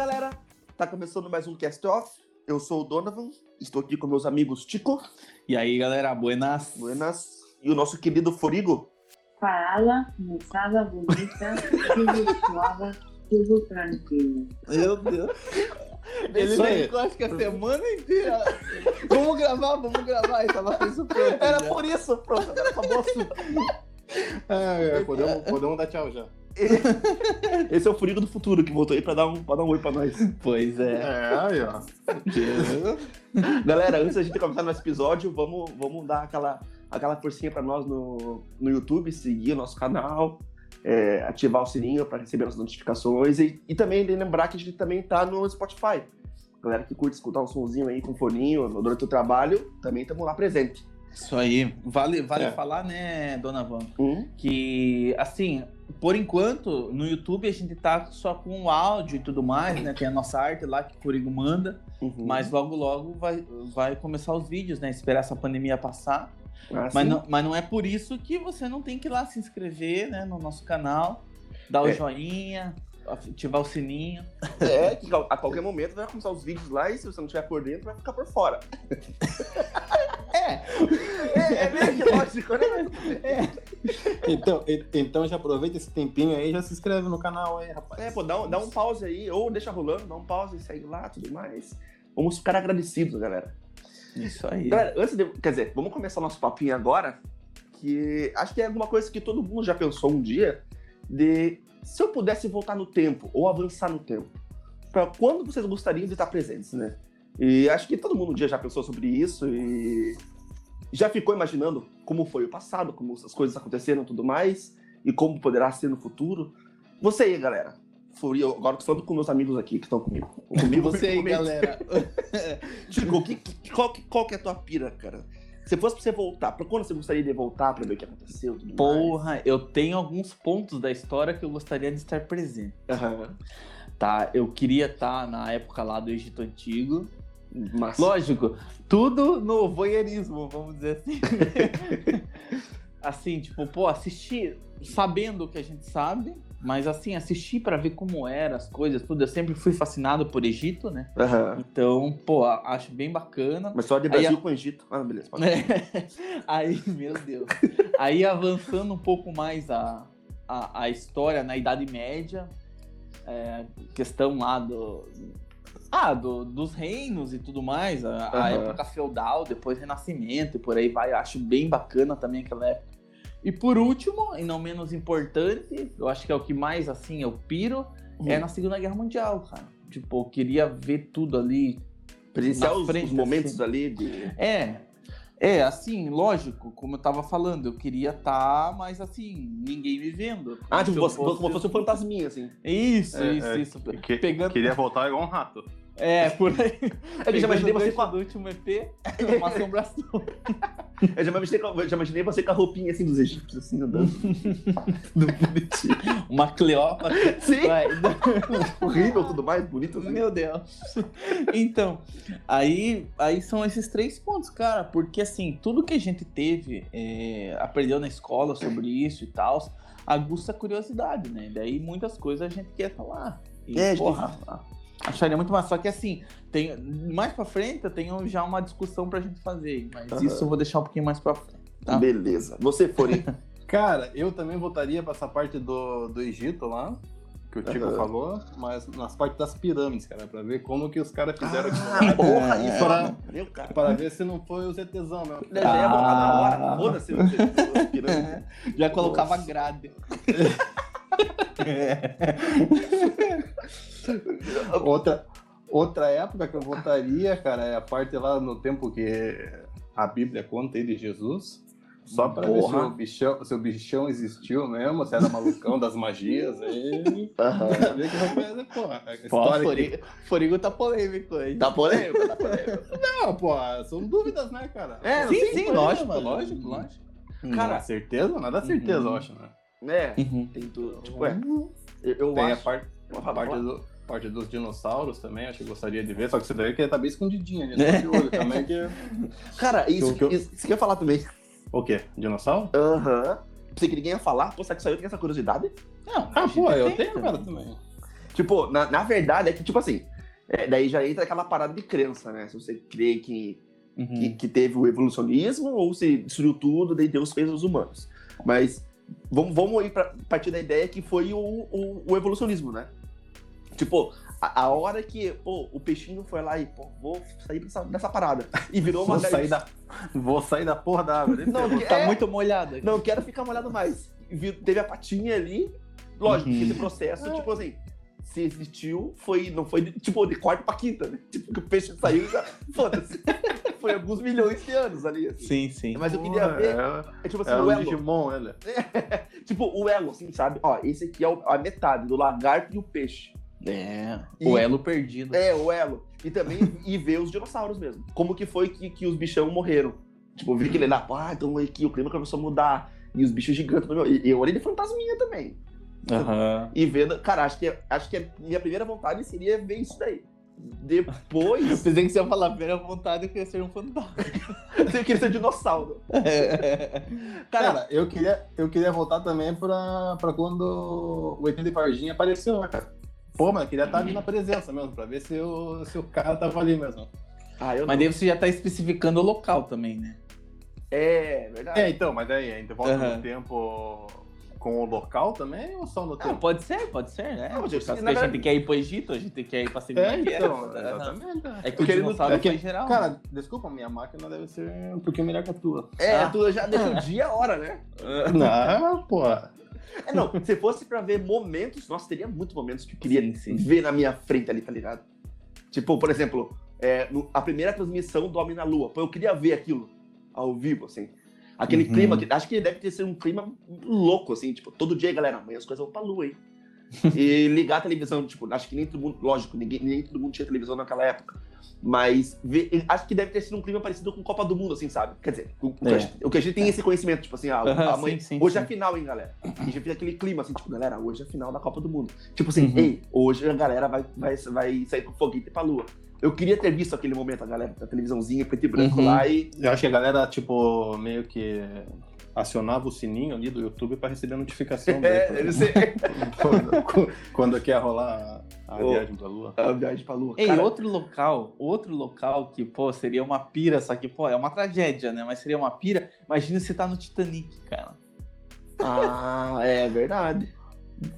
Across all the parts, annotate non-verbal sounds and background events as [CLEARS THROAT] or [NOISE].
galera, tá começando mais um Cast Off. Eu sou o Donovan, estou aqui com meus amigos Tico. E aí, galera, buenas. Buenas. E o nosso querido Forigo. Fala, moçada bonita, [LAUGHS] tudo suave, tudo tranquilo. Meu Deus. Ele ficou acho que a semana inteira. vamos gravar, vamos gravar. E tava com isso pronto. Era já. por isso, pronto, agora acabou o assunto. É, podemos, podemos dar tchau já. [LAUGHS] Esse é o Forigo do futuro que voltou aí pra dar um, pra dar um oi pra nós. Pois é. É, aí, ó. [LAUGHS] Galera, antes da gente começar nosso episódio, vamos, vamos dar aquela, aquela forcinha pra nós no, no YouTube, seguir o nosso canal, é, ativar o sininho pra receber as notificações e, e também lembrar que a gente também tá no Spotify. Galera que curte escutar um sonzinho aí com foninho durante o trabalho, também estamos lá presente. Isso aí. Vale, vale É. falar, né, dona Van? Hum? Que, assim, por enquanto, no YouTube a gente tá só com o áudio e tudo mais, né? Tem a nossa arte lá que o Curigo manda. Uhum. Mas logo, logo vai, vai começar os vídeos, né? Esperar essa pandemia passar. Ah, Mas não, mas não é por isso que você não tem que ir lá se inscrever né, no nosso canal, dar o É. joinha, ativar o sininho. É, que a qualquer momento vai começar os vídeos lá e se você não estiver por dentro, vai ficar por fora. [LAUGHS] É, É, é meio que lógico, né? Então, e- então já aproveita esse tempinho aí e já se inscreve no canal aí, rapaz. É, pô, dá um, dá um pause aí, ou deixa rolando, dá um pause e segue lá, tudo mais. Vamos ficar agradecidos, galera. isso aí. Galera, antes de. Quer dizer, vamos começar nosso papinho agora. Que acho que é alguma coisa que todo mundo já pensou um dia. De se eu pudesse voltar no tempo, ou avançar no tempo, pra quando vocês gostariam de estar presentes, né? E acho que todo mundo um dia já pensou sobre isso e já ficou imaginando como foi o passado, como as coisas aconteceram e tudo mais, e como poderá ser no futuro. Você aí, galera. Eu agora tô falando com meus amigos aqui que estão comigo. [LAUGHS] Comigo Você aí, comigo. galera. [LAUGHS] Chico, que, que- qual, que- qual que é a tua pira, cara? Se fosse pra você voltar, pra quando você gostaria de voltar pra ver o que aconteceu? Tudo Porra, eu tenho alguns pontos da história que eu gostaria de estar presente. mais? Aham. Tá, eu queria estar na época lá do Egito Antigo. Mas, Lógico, tudo no voyeurismo, vamos dizer assim. [LAUGHS] assim, tipo, pô, assistir sabendo o que a gente sabe, mas assim, assistir pra ver como eram as coisas, tudo. Eu sempre fui fascinado por Egito, né? Aham. Então, pô, acho bem bacana. Mas só de Aí Brasil a- com Egito. Ah, beleza. pode. [LAUGHS] Aí, meu Deus. Aí avançando um pouco mais a, a, a história na Idade Média, é, questão lá do. Ah, do- dos reinos e tudo mais, a, a Aham. época feudal, depois Renascimento e por aí vai. Eu acho bem bacana também aquela época. E por último, e não menos importante, eu acho que é o que mais assim eu piro, é Hum. na Segunda Guerra Mundial, cara. Tipo, eu queria ver tudo ali Presenciar os, frente, os momentos assim. ali de. é, é, assim, lógico, como eu tava falando, eu queria estar, mas assim, ninguém me vendo. Ah, tipo, Se eu você, como se fosse um fantasminha, assim. Isso, É, isso, é, isso. Que- Pegando. Queria voltar igual um rato. É, por aí. Eu já imaginei você com a, do último EP, [LAUGHS] uma assombração. eu já imaginei, eu já imaginei você com a roupinha assim dos egípcios, assim, andando. [LAUGHS] Do bonitinho. Uma Cleópatra. Sim, Vai. [LAUGHS] horrível, tudo mais, bonito assim. Meu Deus. Então, aí, aí são esses três pontos, cara, porque assim, tudo que a gente teve, é, aprendeu na escola sobre isso e tal, aguça a curiosidade, né? Daí muitas coisas a gente quer falar. E, É, a gente porra, acharia muito massa. Só que assim, tem, mais pra frente eu tenho já uma discussão pra gente fazer, mas Aham. isso eu vou deixar um pouquinho mais pra frente. Tá. Beleza. Você for, hein? [LAUGHS] Cara, eu também voltaria pra essa parte do, do Egito lá, que o Tico Aham. falou, mas nas partes das pirâmides, cara, pra ver como que os caras fizeram Ah, porra, isso. Pra- Meu, cara. Pra ver se não foi os ETzão mesmo. Já ia voltar na hora. Ah. Foda-se. [LAUGHS] você- pirâmide. Já colocava Nossa. grade. [LAUGHS] Outra, outra época que eu voltaria, cara, é a parte lá no tempo que a Bíblia conta aí de Jesus. Só pra ver se Porra. o, bichão, se o bichão existiu mesmo, se era malucão das magias. Aí, Aham. pra ver que rapaz, é, pô, a Pô, história que... Forigo, Forigo tá polêmico aí. Tá polêmico, tá [LAUGHS] polêmico. Não, pô, são dúvidas, né, cara? É, sim, sim, lógico, lógico, lógico. Cara, Cara, certeza? Nada certeza, Uhum. eu acho, né? É, Uhum. tem tudo. Tipo, é. Eu, eu Tem a acho. parte, Fala, a parte, do, parte dos dinossauros também, acho que eu gostaria de ver, só que você daí que tá bem escondidinho ali, É. [LAUGHS] né? também que... Cara, isso, Que eu- isso, isso que eu ia falar também. O quê? Dinossauro? Aham. Pensei que ninguém ia falar. Pô, será que só eu tenho essa curiosidade? Não, Ah, a pô, eu tenho, também. cara, também. Tipo, Tipo, na, na verdade é que, tipo assim, é, daí já entra aquela parada de crença, né? Se você crê que, Uhum. que, que teve o evolucionismo ou se destruiu tudo, daí Deus fez os humanos. Mas vamos, vamos ir pra partir da ideia que foi o, o, o evolucionismo, né? Tipo, a, a hora que pô, o peixinho foi lá e, pô, vou sair dessa, dessa parada. E virou uma Vou sair, da, vou sair da porra da água. Não, Tá é, muito molhado aqui. não quero ficar molhado mais. Vi- Teve a patinha ali. Lógico, Uhum. que esse processo, tipo assim, se existiu, foi, não foi de, tipo de quarta pra quinta, né? Tipo, que o peixe saiu e já. Foda-se. Foi alguns milhões de anos ali. Assim. Sim, sim. Mas eu queria ver. É, É tipo assim, é o um elo. Digimon, ele. [LAUGHS] Tipo, o elo, assim, sabe? Ó, esse aqui é a metade do lagarto e o peixe. É, E- o elo perdido. É, o elo. E também e ver os dinossauros mesmo. Como que foi que, que os bichão morreram. Tipo, eu vi aquele lá, ah, então aqui o clima começou a mudar. E os bichos gigantes. meu, E eu olhei de fantasminha também. Aham. E vendo, cara, acho que, acho que a minha primeira vontade seria ver isso daí. Depois, [LAUGHS] Pensei que você ia falar, a primeira vontade eu queria ser um fantasma. [LAUGHS] eu queria ser dinossauro. [LAUGHS] Cara, Cara, eu queria, eu queria voltar também pra, pra quando o ET de Varginha apareceu, né, cara? Pô, mas eu queria estar ali na presença mesmo, pra ver se o, se o cara tava ali mesmo. ah, eu Mas não. daí você já tá especificando o local também, né? É, verdade. É, então, mas daí a gente volta Aham. no tempo com o local também ou só no Ah, tempo? pode ser, pode ser, né? Não, gente, causa na que a gente verdade- quer ir pro Egito, a gente quer ir pra Segunda É, então, Aham. exatamente. É que o dinossauro é que- foi geral. Cara, desculpa, minha máquina deve ser um pouquinho melhor que a tua. É, Ah. tu já deixa o dia e a hora, né? Não, [LAUGHS] pô. É, não, se fosse pra ver momentos, nossa, teria muitos momentos que eu queria Sim, sim. ver na minha frente ali, tá ligado? Tipo, por exemplo, é, no- a primeira transmissão do Homem na Lua. Pô, eu queria ver aquilo ao vivo, assim. Aquele Uhum. clima, que, acho que deve ter sido um clima louco, assim, tipo, todo dia, galera, amanhã as coisas vão pra lua, hein? [LAUGHS] e ligar a televisão, tipo, acho que nem todo mundo, lógico, ninguém, nem todo mundo tinha televisão naquela época. Mas acho que deve ter sido um clima parecido com Copa do Mundo, assim, sabe? Quer dizer, o, o que, É. a gente, o que a gente tem esse conhecimento, tipo assim, ah, amanhã, sim, sim, hoje sim. é a final, hein, galera? E já fica aquele clima, assim, tipo, galera, hoje é a final da Copa do Mundo. Tipo assim, Uhum. ei, hoje a galera vai, vai, vai sair com foguete pra lua. Eu queria ter visto aquele momento, a galera da televisãozinha preto e branco Uhum. lá e. Eu acho que a galera, tipo, meio que acionava o sininho ali do YouTube pra receber a notificação. daí, É, ser [LAUGHS] quando, quando quer rolar a, Ô. viagem pra Lua. a viagem pra lua. Ei, Cara, outro local, outro local que, pô, seria uma pira, só que, pô, é uma tragédia, né? Mas seria uma pira. Imagina você tá no Titanic, cara. Ah, é verdade.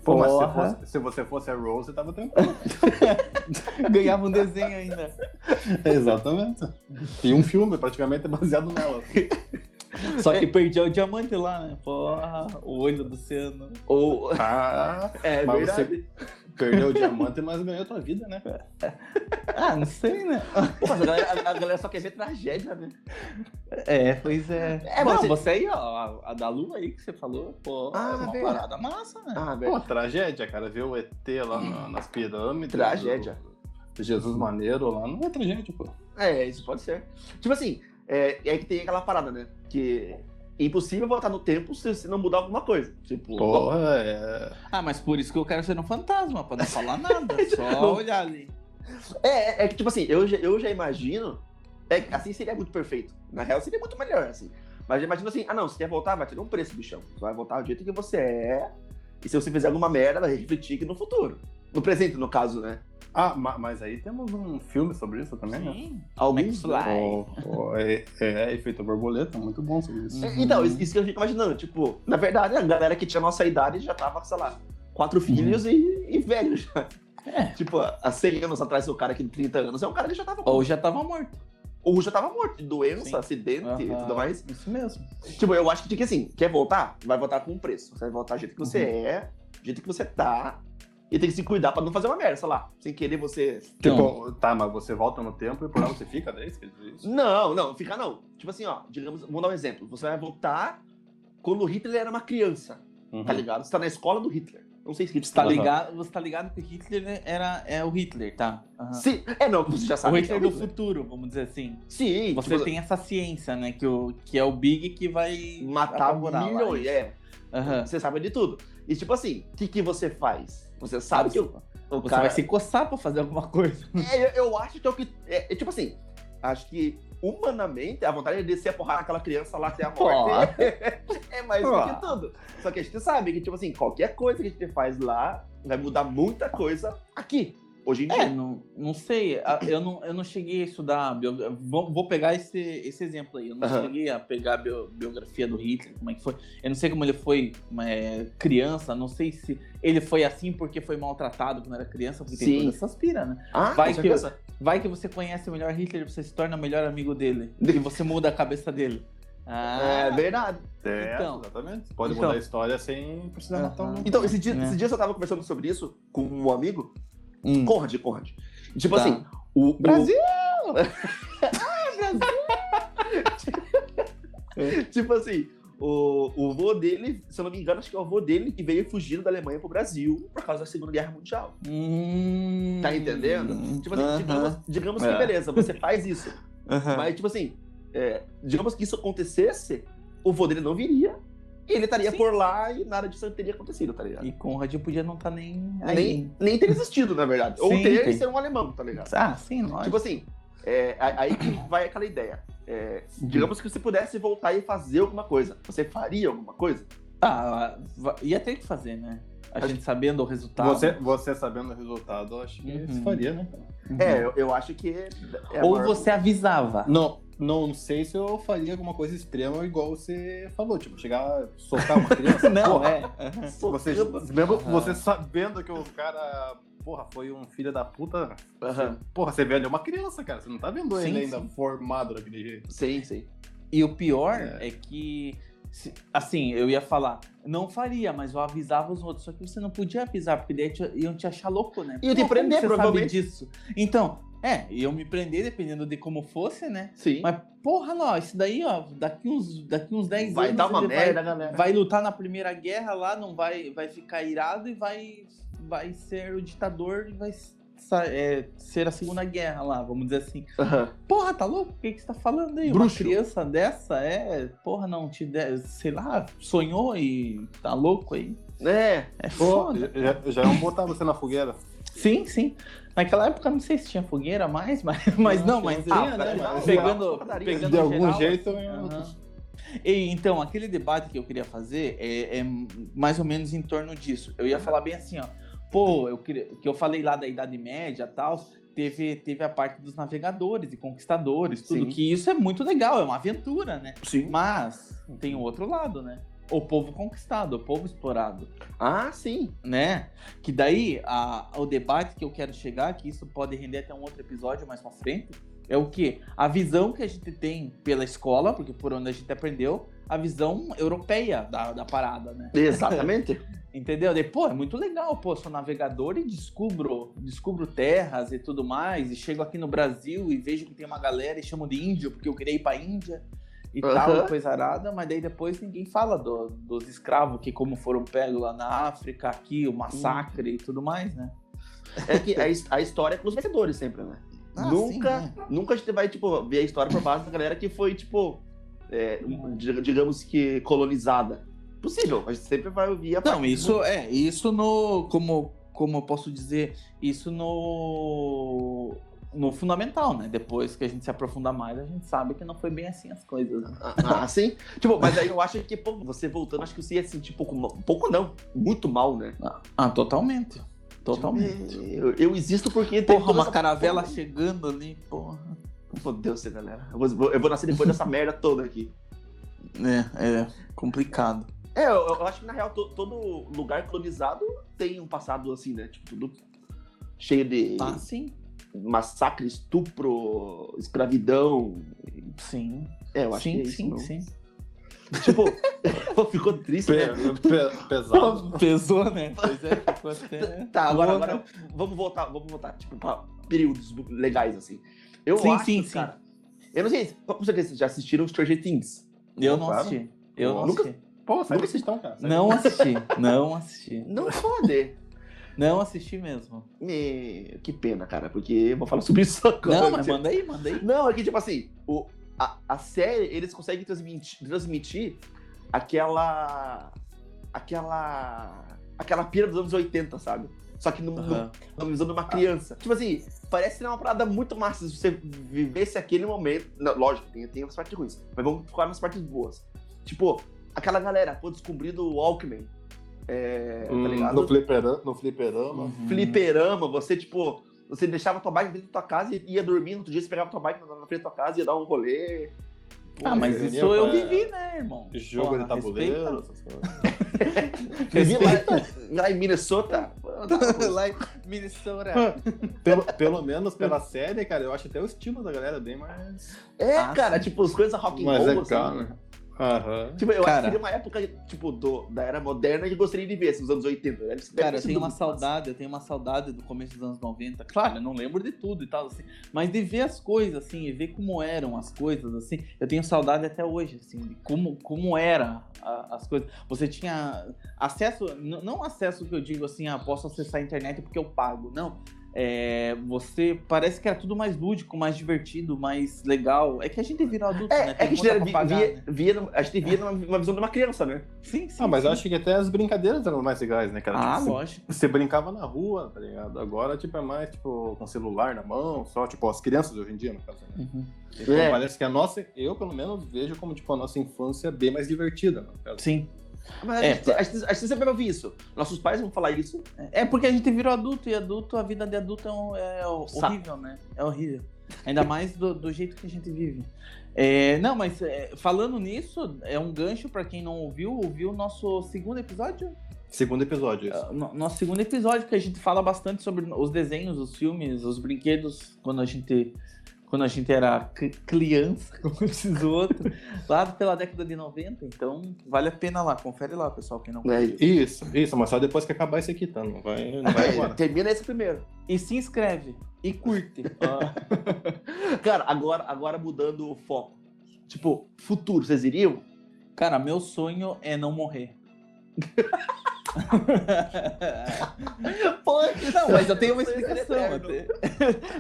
Pô, mas se, fosse- se você fosse a Rose, tava tranquilo. [LAUGHS] Ganhava um desenho ainda. Exatamente. E um filme praticamente baseado nela. Só que perdia o diamante lá, né? Porra, o olho do oceano. Ou. Ah, É Mas verdade. Perdeu o diamante, mas ganhou tua vida, né? [LAUGHS] Ah, não sei, né? Pô, a galera, a- galera só quer ver tragédia, né? É, pois é. É, não, mas você- você aí, ó, a, a da lua aí que você falou, pô, Ah, é uma verdade. parada massa, né? Ah, Pô, verdade. tragédia, cara. Ver o ET lá na- nas pirâmides. Tragédia. o Jesus Maneiro lá. Não é tragédia, pô. É, isso pode ser. Tipo assim, é, é que tem aquela parada, né? Que impossível voltar no tempo se, se não mudar alguma coisa. Tipo, Porra, é. Ah, mas por isso que eu quero ser um fantasma, pra não falar nada, [LAUGHS] só Não. olhar ali. É, é que, tipo assim, eu já, eu já imagino. É, que assim seria muito perfeito. Na real, seria muito melhor, assim. Mas eu imagino assim, ah não, se quer voltar, vai ter um preço, bichão. Você vai voltar do jeito que você é. E se você fizer alguma merda, vai refletir aqui no futuro. No presente, no caso, né? Ah, ma- mas aí temos um filme sobre isso também, né? Sim. Alguns. McFly. O- o- é, é Efeito Borboleta, muito bom sobre isso. É, Então, isso isso que eu fico imaginando. Tipo, na verdade, a galera que tinha nossa idade já tava, sei lá, quatro filhos e, e velho já. É. Tipo, há 100 anos atrás, o cara aqui de 30 anos é um cara que já tava. Ou já tava morto. Ou já tava morto de doença, Sim. acidente e Aham, tudo mais. Isso mesmo. Tipo, eu acho que, tipo assim, quer voltar? Vai voltar com um preço. Você vai voltar do jeito que você Uhum. é, do jeito que você tá. E tem que se cuidar pra não fazer uma merda, sei lá. Sem querer você. Tipo, tá, mas você volta no tempo e por lá você fica, isso? Não, não, fica não. Tipo assim, ó, digamos, vamos dar um exemplo. Você vai voltar quando o Hitler era uma criança, Uhum. tá ligado? Você tá na escola do Hitler. Não sei se Hitler Você tá ligado, você tá ligado que Hitler né, era, é o Hitler, tá? Aham. Sim, é não, você já O sabe. que Hitler é do Hitler. futuro, vamos dizer assim. Sim, Você tipo, tem essa ciência, né? Que, o, que é o Big que vai matar apavorar lá. milhões, é. Aham. Você sabe de tudo. E tipo assim, o que, que você faz? Você sabe que o, o Você cara... vai se coçar pra fazer alguma coisa. [LAUGHS] É, eu, eu acho que é o que. É, é tipo assim, acho que humanamente a vontade é descer a porrada naquela criança lá até a morte. [LAUGHS] é mais do que tudo. Só que a gente sabe que, tipo assim, qualquer coisa que a gente faz lá vai mudar muita coisa aqui, hoje em É, dia. não, não sei. Eu não, eu não cheguei a estudar. bio- Vou, vou pegar esse, esse exemplo aí. Eu não Aham. cheguei a pegar a bio- biografia do Hitler, como é que foi. Eu não sei como ele foi é, criança, não sei se ele foi assim porque foi maltratado quando era criança, porque Sim. tem todas essas piras, né? Ah, Vai que, vai que você conhece o melhor Hitler, você se torna o melhor amigo dele. [LAUGHS] e você muda a cabeça dele. Ah, É verdade. É, Então. exatamente. Você pode Então. mudar a história sem precisar Aham. matar um. Então, esse dia, É. esses dias eu tava conversando sobre isso com um amigo, hum. Conrad, Conrad. Tipo Tá. assim, o. o- Brasil! [LAUGHS] [LAUGHS] tipo assim, o, o vô dele, se eu não me engano, acho que é o vô dele que veio fugindo da Alemanha pro Brasil por causa da Segunda Guerra Mundial. Hum. Tá entendendo? Tipo assim, Aham. digamos, digamos que É. beleza, você faz isso. Aham. Mas, tipo assim, é, digamos que isso acontecesse, o vô dele não viria. E ele estaria Sim. por lá e nada disso teria acontecido, tá ligado? E Conrad podia não estar nem aí. Nem, nem ter existido, na verdade. Ou Sim, ter tem. e ser um alemão, tá ligado? Ah, sim, lógico. Tipo assim, é, aí que vai aquela ideia. É, Uhum. digamos que você pudesse voltar e fazer alguma coisa. Você faria alguma coisa? Ah, ia ter que fazer, né? A Acho- gente sabendo o resultado. Você, você sabendo o resultado, eu acho que Uhum. se faria, né? Uhum. É, eu, eu acho que. é Ou maior- você avisava. Não, não sei se eu faria alguma coisa extrema igual você falou, tipo, chegar, socar uma [LAUGHS] criança. Não, é. Você, mesmo você sabendo que o cara, porra, foi um filho da puta. Aham. Porra, você vê ali uma criança, cara. Você não tá vendo Sim, ele ainda sim. formado daquele jeito. Sim, sim. E o pior É. é, que, assim, eu ia falar, não faria, mas eu avisava os outros. Só que você não podia avisar, porque daí te- iam te achar louco, né? Iam te prender, você provavelmente. sabe disso. Então, é, iam me prender dependendo de como fosse, né? Sim. Mas, porra, não, isso daí, ó, daqui uns, daqui uns 10 vai anos. dar uma merda, galera. vai lutar na Primeira Guerra lá, não vai, vai ficar irado e vai, vai ser o ditador e vai é, ser a Segunda Guerra lá, vamos dizer assim. Aham. Porra, tá louco? O que, que você tá falando aí? Bruxo. Uma criança dessa é, porra, não te de... sei lá, sonhou e tá louco aí. É. É Pô, foda. já, já iam botar você na fogueira. Sim, sim. Naquela época não sei se tinha fogueira mais, mas, [LAUGHS] mas não, mas tinha, ah, né? mas pegando, pegando De algum geral, jeito, assim, eu- aham. E, então, aquele debate que eu queria fazer é, é mais ou menos em torno disso. Eu ia falar bem assim, ó. Pô, eu queria, que eu falei lá da Idade Média e tal, teve, teve a parte dos navegadores e conquistadores, tudo Sim. que isso é muito legal, é uma aventura, né? Sim. Mas tem o outro lado, né? O povo conquistado, o povo explorado, Ah, sim. né? Que daí, a, o debate que eu quero chegar, que isso pode render até um outro episódio mais pra frente, é o que? A visão que a gente tem pela escola, porque por onde a gente aprendeu, a visão europeia da, da parada, né? Exatamente. [LAUGHS] Entendeu? Daí, pô, é muito legal, pô, sou navegador e descubro, descubro terras e tudo mais, e chego aqui no Brasil e vejo que tem uma galera e chamo de índio, porque eu queria ir pra Índia e tal, Aham. e coisa arada, mas daí depois ninguém fala do- dos escravos que como foram pegos lá na África, aqui, o massacre e tudo mais, né? É que a, a história é com os vencedores sempre, né? Ah, nunca, sim, nunca a gente vai, tipo, ver a história por base da galera que foi, tipo, é, di- digamos que colonizada. Possível, a gente sempre vai ouvir a Não, isso é, isso no. Como, como eu posso dizer, isso no. No fundamental, né? Depois que a gente se aprofunda mais, a gente sabe que não foi bem assim as coisas. né? Ah, sim. Tipo, mas aí eu acho que, pô, você voltando, acho que você ia sentir pouco, mal- pouco não, muito mal, né? Ah, totalmente. Totalmente. Tipo, Eu, eu existo porque tem Porra, uma caravela porra. chegando ali, porra. Meu Deus, galera. Eu vou, eu vou nascer depois dessa [LAUGHS] merda toda aqui. É, é complicado. É, eu, eu acho que na real to- todo lugar colonizado tem um passado assim, né? Tipo, tudo cheio de Ah, sim. massacre, estupro, escravidão. Sim. É, eu acho sim, que é isso. sim, não. sim. Tipo, [LAUGHS] ficou triste, né? pe- pesado. [LAUGHS] Pesou, né? Pois é, ficou até. Tá, agora, agora vamos voltar, vamos voltar, tipo, pra períodos legais, assim. Eu Sim, acho, sim, sim. cara. Eu não sei, se- com certeza vocês já assistiram Stranger Things. Eu não Claro. assisti. Eu não Nunca- assisti. Pô, sai Nunca desse então, cara. Sai Não assisti. Não [LAUGHS] assisti. Não pode. Não assisti mesmo. Me- Que pena, cara, porque eu vou falar sobre isso [LAUGHS] agora. Não, mas manda aí, manda aí. Não, é que, tipo assim, o, a, a série, eles conseguem transmitir, transmitir aquela. aquela. aquela pira dos anos 80, sabe? Só que no, na visão de uma criança. Tipo assim, parece ser uma parada muito massa se você vivesse aquele momento. Não, lógico, tem, tem as partes ruins, mas vamos focar nas partes boas. Tipo, aquela galera, pô, descobrindo o Walkman. É, tá Hum, ligado? no, fliperama, no fliperama. Uhum. Fliperama, você, tipo, você deixava tua bike dentro da tua casa e ia dormir, no outro dia você pegava tua bike na na frente da tua casa e ia dar um rolê. Ah, mas eu isso eu pra- vivi, né, irmão? Jogo Porra, de tabuleiro, essas coisas. [LAUGHS] Vivi lá, [LAUGHS] lá em Minnesota. [LAUGHS] Lá em Minnesota. Pelo, pelo menos pela série, cara, eu acho até o estilo da galera bem mais, É, Ah, cara, sim. tipo, as coisas rock and roll, legal, assim. né? Aham. Tipo, eu acho Cara. que seria uma época, tipo, do, da era moderna que eu gostaria de ver, assim, nos anos 80. Deve ser- Cara, eu tenho uma saudade, eu tenho uma saudade do começo dos anos 90. Claro, eu não lembro de tudo e tal, assim, mas de ver as coisas, assim, e ver como eram as coisas, assim, eu tenho saudade até hoje, assim, de como, como era a- as coisas. Você tinha acesso, não acesso que eu digo assim, ah, posso acessar a internet porque eu pago, não. É, você parece que era tudo mais lúdico, mais divertido, mais legal. É que a gente virou adulto, É, né? é Tem que a gente era- pagar, via, né? via, numa- a gente via numa, numa visão de uma criança, né? Sim, sim. Ah, mas sim. eu acho que até as brincadeiras eram mais legais, né, cara? Ah, Tipo, lógico. você, você brincava na rua, tá ligado? Agora, tipo, é mais, tipo, com celular na mão, só, tipo, as crianças hoje em dia, no caso, né? Uhum. Então, É. parece que a nossa, eu pelo menos vejo como, tipo, a nossa infância bem mais divertida, né? Sim. Mas a, É, gente, a, gente, a gente sempre vai ouvir isso. Nossos pais vão falar isso. É porque a gente virou adulto e adulto, a vida de adulto é, um- é horrível, né? É horrível. Ainda mais do, do jeito que a gente vive. É, não, mas é, falando nisso, é um gancho pra quem não ouviu, ouviu o nosso segundo episódio? Segundo episódio, isso. Ah, no- Nosso segundo episódio, que a gente fala bastante sobre os desenhos, os filmes, os brinquedos, quando a gente. Quando a gente era cri- criança, [LAUGHS] como esses outros, lá pela década de 90, então vale a pena lá, confere lá, pessoal, quem não Né? Isso, isso, mas só depois que acabar esse aqui, tá? Não vai, não vai [LAUGHS] embora. Termina esse primeiro. E se inscreve e curte. [LAUGHS] Ah, Cara, agora, agora mudando o foco. Tipo, futuro, vocês iriam? Cara, meu sonho é não morrer. [LAUGHS] Pô, Não, mas eu tenho uma é explicação. [LAUGHS]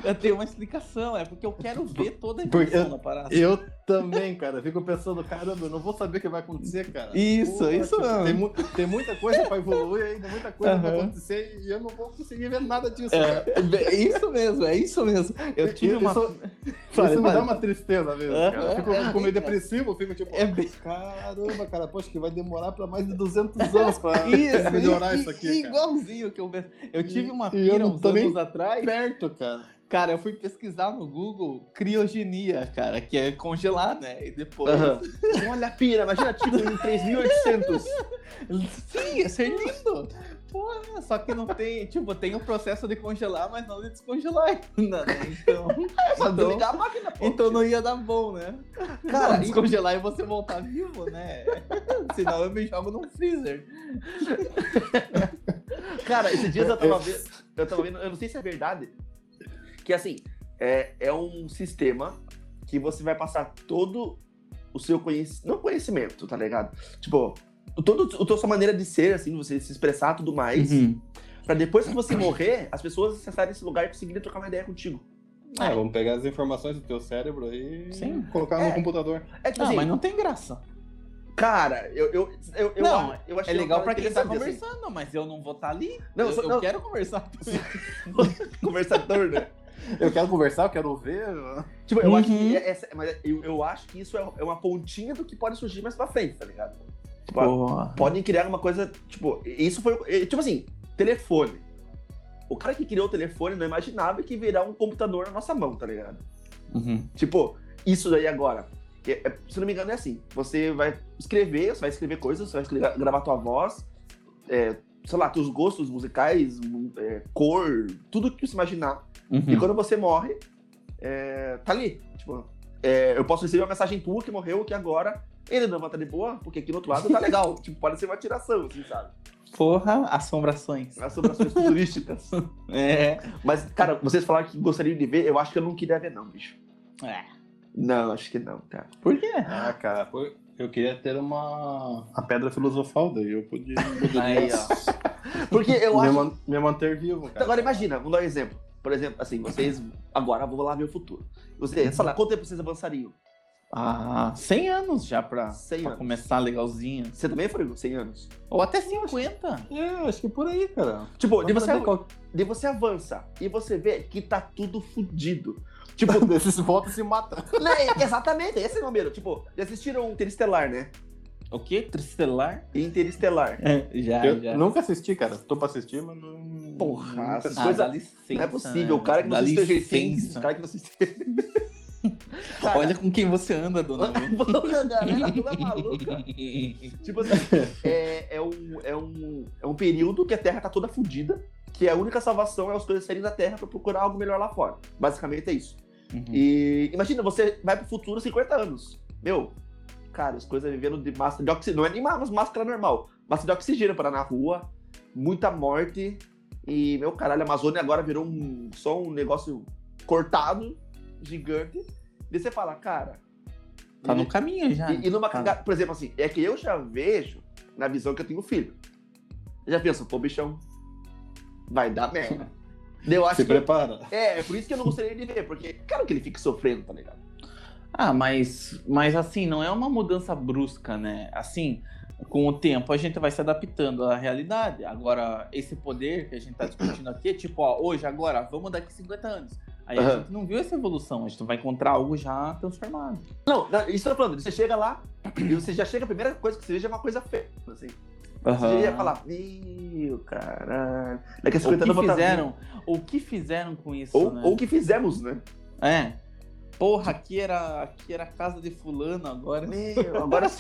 Eu tenho, uma explicação. É porque eu quero ver toda a evolução da parada. Eu também, cara. Fico pensando, caramba, eu não vou saber o que vai acontecer, cara. Isso, isso mesmo. Tem, mu- tem muita coisa pra evoluir ainda, muita coisa pra Aham. acontecer e eu não vou conseguir ver nada disso, É, cara. é isso mesmo, é isso mesmo. Eu tive uma. Isso, Fale, isso me dá uma tristeza mesmo, Aham, cara. Eu fico, é fico meio bem- depressivo, fico tipo, É bem- caramba, cara, poxa, que vai demorar pra mais de 200 anos pra [LAUGHS] Isso, melhorar i- isso aqui, cara. igualzinho que eu. Eu tive uma E pira não uns anos atrás. Perto, cara. Cara, eu fui pesquisar no Google criogenia, cara, que é congelar, né? E depois. Aham. [LAUGHS] Olha a pira, imagina, tipo, em 3800. Sim, ia ser lindo. Porra, só que não tem, tipo, tem o processo de congelar, mas não de descongelar ainda, né? Então, [LAUGHS] Só então, desligar a máquina, pô. então não ia dar bom, né? Cara, Cara, descongelar e você voltar vivo, né? [LAUGHS] Senão eu me jogo num freezer. Cara, esses dias eu tava vendo, eu tava vendo, eu não sei se é verdade, que assim, é, é um sistema que você vai passar todo o seu conhecimento, não conhecimento, tá ligado? Tipo, todo, a tua sua maneira de ser, assim, você se expressar tudo mais, Uhum. pra depois que você morrer, as pessoas acessarem esse lugar e conseguirem trocar uma ideia contigo. Ah, vamos pegar as informações do teu cérebro e Sim. colocar É. no computador. É tipo Não, assim, mas não tem graça. cara, eu, eu, eu, eu, Não, eu achei É legal pra quem tá assim. conversando, mas eu não vou estar ali. Não, eu, só- eu não. quero conversar [LAUGHS] conversador, né? Eu quero conversar, eu quero ver. Tipo, eu acho Uhum. que é- essa, mas eu, eu acho que isso é, é uma pontinha do que pode surgir mais pra frente, tá ligado? Tipo, Porra. podem criar uma coisa, tipo, isso foi, é, tipo assim, telefone. O cara que criou o telefone não imaginava que virar um computador na nossa mão, tá ligado? Uhum. Tipo, isso daí agora, é- é- se não me engano é assim, você vai escrever, você vai escrever coisas, você vai escrever- gravar tua voz, é, sei lá, teus gostos musicais, mu- é, cor, tudo que você imaginar. Uhum. E quando você morre, é, tá ali. Tipo, é, eu posso receber uma mensagem tua que morreu, que agora ele não vai estar de boa, porque aqui no outro lado tá [LAUGHS] legal. tipo, pode ser uma tiração, assim, sabe? Porra, assombrações. Assombrações futurísticas. [LAUGHS] É. Mas, cara, vocês falaram que gostariam de ver, eu acho que eu não queria ver, não, bicho. é. Não, acho que não, cara. Por quê? Ah, cara, pô, eu queria ter uma a pedra filosofal, daí eu podia, podia Aí, ó. Porque eu [LAUGHS] me, acho. man- me manter vivo, cara. Agora imagina, vamos dar um exemplo. Por exemplo, assim, vocês. Agora vou lá ver o futuro. Vocês, sei lá, quanto tempo vocês avançariam? Ah, 100 anos já pra, 100 pra anos. começar legalzinho. Você também foi 100 anos? Ou até 50. É, acho que por aí, cara. Tipo, de você, qual- de você avança e você vê que tá tudo fudido. Tipo, [LAUGHS] Desses volta e se mata. [LAUGHS] né, exatamente, esse é o número. Tipo, já assistiram Interestelar, né? O quê? Tristelar? Interestelar. já, Eu já. nunca assisti, cara. Tô pra assistir, mas não. Porra, essas Ah, coisas- dá licença, Não é possível. né? O cara que não Things, licença. o cara que não assiste. [LAUGHS] Cara, Olha com quem você anda, dona. Lu. Porra, a galera toda maluca. Tipo assim, é, é, um, é, um, é um período que a Terra tá toda fodida, que a única salvação é os coisas saírem da Terra pra procurar algo melhor lá fora. Basicamente é isso. Uhum. E imagina, você vai pro futuro 50 anos. Meu, cara, as coisas vivendo de máscara de oxigênio. Não é nem uma máscara normal. Máscara de oxigênio para na rua, muita morte. E, meu caralho, a Amazônia agora virou um, só um negócio cortado, gigante. E você fala, cara. Tá e- no caminho já. e, e numa Tá. cagada, por exemplo, assim, é que eu já vejo na visão que eu tenho filho. Eu já penso, pô, bichão, vai dar merda. [LAUGHS] Eu acho Se que. prepara. É, é por isso que eu não gostaria de ver, porque quero que ele fique sofrendo, tá ligado? Ah, mas, mas assim, não é uma mudança brusca, né? Assim, com o tempo a gente vai se adaptando à realidade. Agora, esse poder que a gente tá discutindo aqui é tipo, ó, hoje, agora, vamos daqui 50 anos. Aí a Aham. gente não viu essa evolução, a gente vai encontrar algo já transformado. Não, não, isso eu tô falando, você chega lá e você já chega, a primeira coisa que você veja é uma coisa feia, assim. Você já ia falar, meu caralho. Daqui a O 50 que anos tá fizeram, o que fizeram com isso, Ou, né? ou o que fizemos, né? É. Porra, aqui era, aqui era a casa de fulano agora. Meu, [LAUGHS] agora,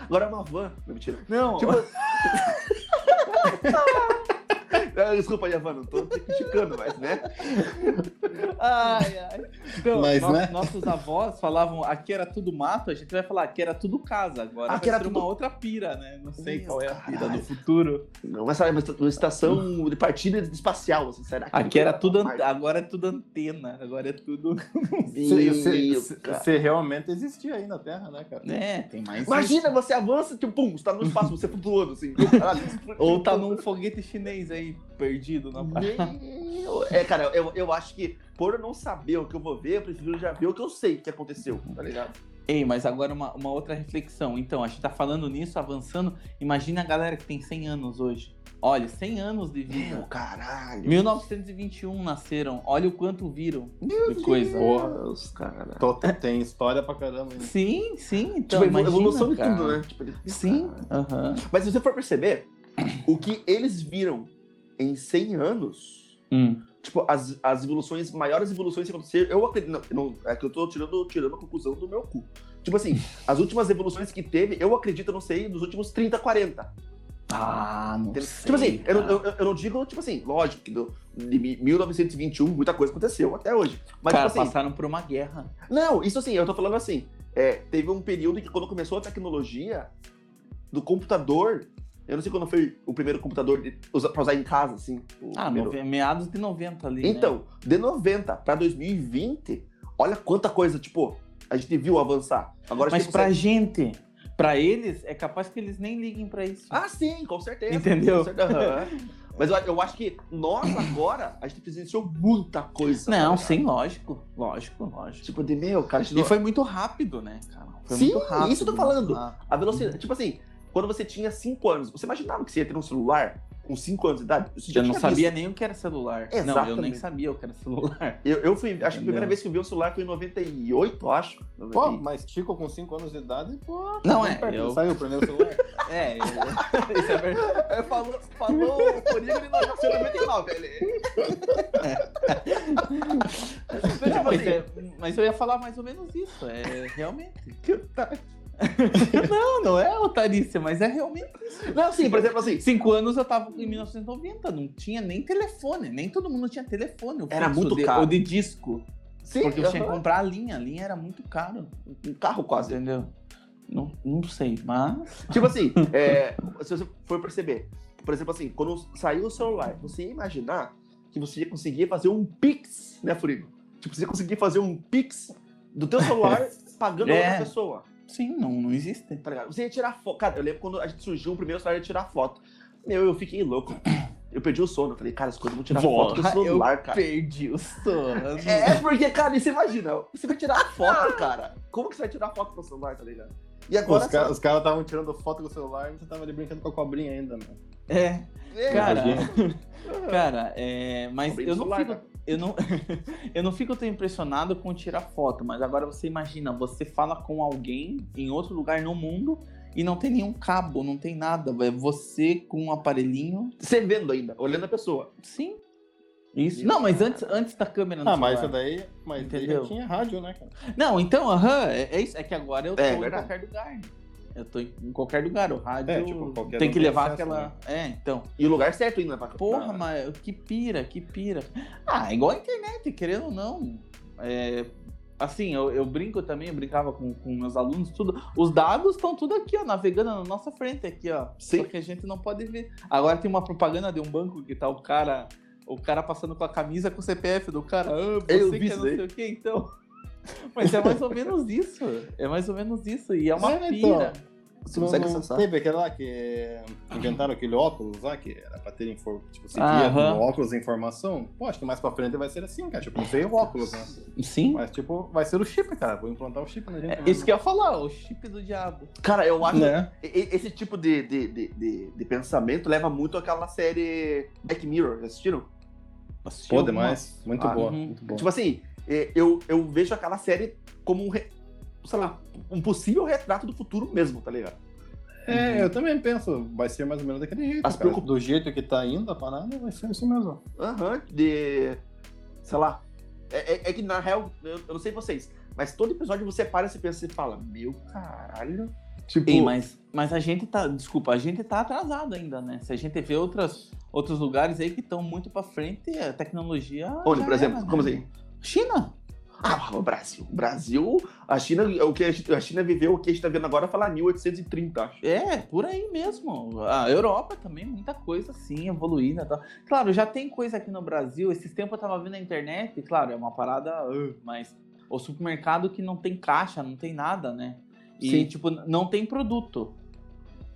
agora é uma van. Não, mentira. Não, Tipo. [LAUGHS] Ah, Desculpa, Yavan, não tô criticando, mas, né? Ai, ai. Então, Mas, no- né? nossos avós falavam aqui era tudo mato, a gente vai falar aqui era tudo casa. Agora Aqui vai era ser tudo- uma outra pira, né? Não sei Meu qual é a pira caralho. do futuro. Não, mas sabe, uma estação de partida espacial, assim, será que. Aqui era tudo, an- agora é tudo antena, agora é tudo. [LAUGHS] Cara. realmente existia aí na Terra, né, cara? É, tem mais. Imagina, isso. você avança, tipo, pum, você tá no espaço, você flutuando, assim. Caralho, [LAUGHS] Ou tá num [LAUGHS] foguete chinês aí, perdido na praia. Meu... É, cara, eu, eu acho que por eu não saber o que eu vou ver, eu prefiro já ver o que eu sei que aconteceu, tá ligado? Ei, mas agora uma, uma outra reflexão. Então, a gente tá falando nisso, avançando. Imagina a galera que tem 100 anos hoje. Olha, 100 anos de Meu vida. caralho. 1921 nasceram. Olha o quanto viram Meu de coisa. Deus, cara. Tô- tem história pra caramba. hein? Sim, sim. Então, Tipo, imagina, evolução de cara. tudo, né? Tipo, Sim. Mas se você for perceber, o que eles viram em 100 anos, Hum. tipo, as, as evoluções, maiores evoluções que aconteceram, eu acredito, não, não, é que eu tô tirando, tirando a conclusão do meu cu. Tipo assim, as últimas evoluções que teve, eu acredito, eu não sei, dos últimos 30, 40. Ah, não Entendeu? sei. tipo assim, eu, eu, eu não digo, tipo assim, lógico que do, de mi- 1921 muita coisa aconteceu até hoje. Mas, Cara, tipo assim, passaram por uma guerra. não, isso assim, eu tô falando assim, é, teve um período em que quando começou a tecnologia do computador, eu não sei quando foi o primeiro computador de, usa, pra usar em casa, assim. Ah, primeiro- nove- meados de 90 ali. né? Então, de 90 pra 2020, olha quanta coisa, tipo, a gente viu avançar. Agora a Mas gente pra gente, pra eles, é capaz que eles nem liguem pra isso. Ah, sim, com certeza. Entendeu? com certeza. Mas eu, eu acho que nós agora, a gente presenciou muita coisa. não, tá ligado? sim, lógico. Lógico, lógico. Tipo, de meu, cara, a E não- foi muito rápido, né, cara? Foi Sim, muito rápido. isso eu tô falando. rápido. A velocidade, tipo assim, quando você tinha 5 anos, você imaginava que você ia ter um celular com 5 anos de idade? Você já Eu não sabia visto. nem o que era celular. Não, eu Exatamente. nem sabia o que era celular. Eu, eu fui, acho que a primeira vez que eu vi um celular foi em 98, acho. Pô, 90. mas Chico com 5 anos de idade, pô. Não, bem é, perto. eu- Saiu o primeiro celular. [LAUGHS] É, eu... [LAUGHS] isso é verdade. É, falou, falou o Coringa de 99, ele. Então, [LAUGHS] tipo mas, assim, é- mas eu ia falar mais ou menos isso. É realmente. [LAUGHS] não, não é otarícia, mas é realmente. Não, sim, por exemplo, assim, Cinco anos eu tava em 1990, não tinha nem telefone, nem todo mundo tinha telefone. Era muito de, caro. Ou de disco. sim, porque eu tinha que comprar a linha, a linha era muito caro. um carro quase. Entendeu? Não, não sei, mas. Tipo assim, [LAUGHS] é, se você for perceber, por exemplo, assim, quando saiu o celular, você ia imaginar que você ia conseguir fazer um Pix, né, Furigo? Tipo, você ia conseguir fazer um Pix do teu [LAUGHS] celular pagando É. outra pessoa. Sim, não, não existe. Tá ligado? Você ia tirar foto. Cara, eu lembro quando a gente surgiu o primeiro celular ia tirar foto. Meu, eu fiquei louco. Eu perdi o sono. Eu falei, cara, as coisas vão tirar foto do celular, eu cara. perdi o sono. É, porque, cara, você imagina, você vai tirar foto, cara. Como que você vai tirar foto com o celular, tá ligado? E agora. Os caras estavam tirando foto com o celular e você tava ali brincando com a cobrinha ainda, mano. É, É, cara, [LAUGHS] cara, é, mas eu não, celular, fico, cara. Eu não, [LAUGHS] eu não fico tão impressionado com tirar foto, mas agora você imagina, você fala com alguém em outro lugar no mundo e não tem nenhum cabo, não tem nada. É você com um aparelhinho. Você vendo ainda, olhando a pessoa. Sim. Isso. Não, mas antes, antes da câmera no Ah, mas isso daí, mas daí Entendeu? já tinha rádio, né, cara? Não, então, aham, é, é isso. É que agora eu tô É, em qualquer lugar. Eu tô em em qualquer lugar. O rádio É, tipo, qualquer tem que levar acesso, aquela. É, então. E o lugar certo ainda pra. Porra, mas que pira, que pira. Ah, igual a internet, querendo ou não. É, assim, eu, eu brinco também, eu brincava com, com meus alunos, tudo. Os dados estão tudo aqui, ó, navegando na nossa frente aqui, ó. Sim. Só que a gente não pode ver. Agora tem uma propaganda de um banco que tá o cara. O cara passando com a camisa com o CPF do cara. Ah, você Eu que é não sei o que, então. [LAUGHS] Mas é mais ou menos isso. É mais ou menos isso. E é uma É, então. pira. Você Não, consegue não acessar. teve aquele lá que inventaram aquele óculos lá, que era pra ter informação. Tipo, você Ah, via óculos a informação. Pô, acho que mais pra frente vai ser assim, cara. Tipo, não sei o óculos, né? Sim. Mas, tipo, vai ser o chip, cara. Vou implantar o chip na gente. É isso que eu ia falar, o chip do diabo. Cara, eu acho. Né? Esse tipo de, de, de, de, de pensamento leva muito àquela série Black Mirror. Já assistiram? Assistiu Pô, demais. Muito Ah, boa. uhum. Muito boa. Tipo assim, eu, eu vejo aquela série como um, re- sei lá, um possível retrato do futuro mesmo, tá ligado? É, eu também penso, vai ser mais ou menos daquele jeito. As cara. preocup- Do jeito que tá indo a parada, vai ser assim mesmo. Aham, de. Sei lá. É, é- é que na real, eu, eu não sei vocês, mas todo episódio você para e pensa e fala: Meu caralho. Tipo. Ei, mas, mas a gente tá. Desculpa, a gente tá atrasado ainda, né? Se a gente vê outras, outros lugares aí que estão muito pra frente, a tecnologia. Onde, por exemplo? era, né? Como assim? China. Ah, o Brasil. O Brasil, a China, o que a China- viveu, o que a gente tá vendo agora, falar 1830, acho. É, por aí mesmo. A Europa também, muita coisa assim, evoluída. e tal. Claro, já tem coisa aqui no Brasil. Esses tempos eu tava vendo na internet, claro, é uma parada, ah, mas o supermercado que não tem caixa, não tem nada, né? E, Sim. tipo, não tem produto.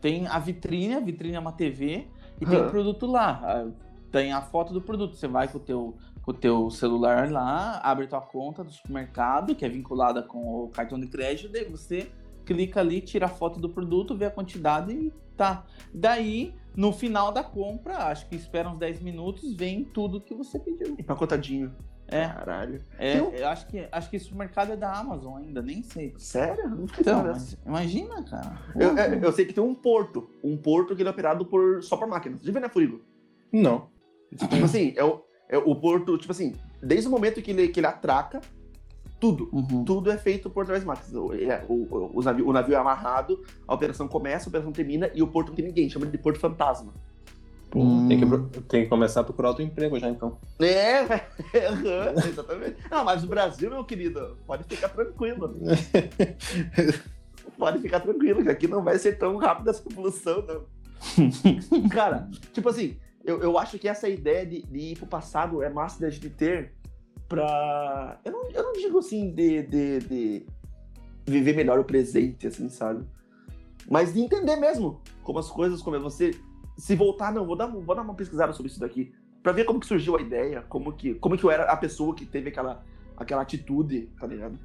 Tem a vitrine, a vitrine é uma TV, e tem produto lá. Ah, Tem a foto do produto. Você vai com o teu, o teu celular lá, abre tua conta do supermercado, que é vinculada com o cartão de crédito, daí você clica ali, tira a foto do produto, vê a quantidade e tá. Daí, no final da compra, acho que espera uns 10 minutos, vem tudo que você pediu. Empacotadinho. É, Caralho. é um- eu acho que acho que esse supermercado é da Amazon ainda, nem sei. Sério? Não Então, mas imagina, cara. eu, eu, eu sei que tem um porto. Um porto que ele é operado por, só por máquinas. Já viu, né, Furigo? Não. Tipo assim, é o, é o porto, tipo assim, desde o momento que ele, que ele atraca, tudo. Uhum. Tudo é feito por trás de máquinas. O, é- o, o, navio- o navio é amarrado, a operação começa, a operação termina e o porto não tem ninguém, chama de porto fantasma. Hum. tem, que, tem que começar a procurar outro emprego já, então. É, aham, [LAUGHS] exatamente. Não, mas o Brasil, meu querido, pode ficar tranquilo. [LAUGHS] Pode ficar tranquilo, que aqui não vai ser tão rápido essa evolução, não. [LAUGHS] Cara, tipo assim, eu, eu acho que essa ideia de, de ir pro passado é massa da gente ter pra. Eu não, eu não digo assim de, de, de viver melhor o presente, assim, sabe? Mas de entender mesmo como as coisas, como é você. Se voltar, não, vou dar, vou dar uma pesquisada sobre isso daqui. Pra ver como que surgiu a ideia, como que, como que eu era a pessoa que teve aquela, aquela atitude, tá ligado?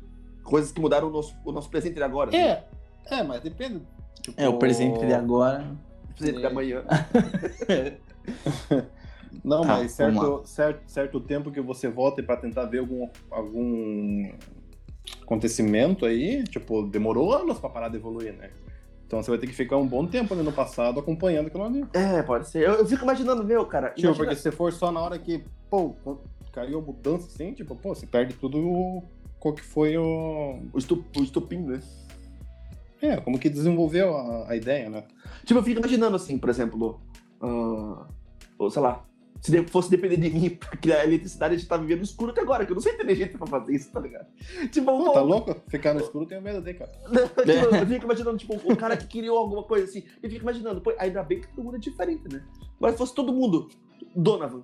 Coisas que mudaram o nosso, o nosso presente de agora. assim. É, é, mas depende. Tipo, É, o presente de agora. O presente de amanhã. [LAUGHS] [LAUGHS] Não, Tá, mas certo, certo, certo tempo que você volta pra tentar ver algum, algum acontecimento aí, tipo, demorou anos pra parar de evoluir, né? Então você vai ter que ficar um bom tempo ali no passado acompanhando aquilo ali. É, pode ser. Eu, eu fico imaginando, meu, cara. Tipo, imagina- porque se for só na hora que, pô, caiu a mudança assim, tipo, pô, você perde tudo qual que foi o. O, estu, o estupim, né? É, como que desenvolveu a, a ideia, né? Tipo, eu fico imaginando assim, por exemplo, ah, ou sei lá, se fosse depender de mim [LAUGHS] pra criar a eletricidade, a gente tá vivendo no escuro até agora, que eu não sou inteligente pra fazer isso, tá ligado? [LAUGHS] Tipo, Pô, tá louco? Ficar no escuro eu tenho medo dele, cara. [LAUGHS] tipo, eu fico imaginando, tipo, o cara que criou alguma coisa assim, eu fico imaginando, pô, ainda bem que todo mundo é diferente, né? Agora se fosse todo mundo, Donovan.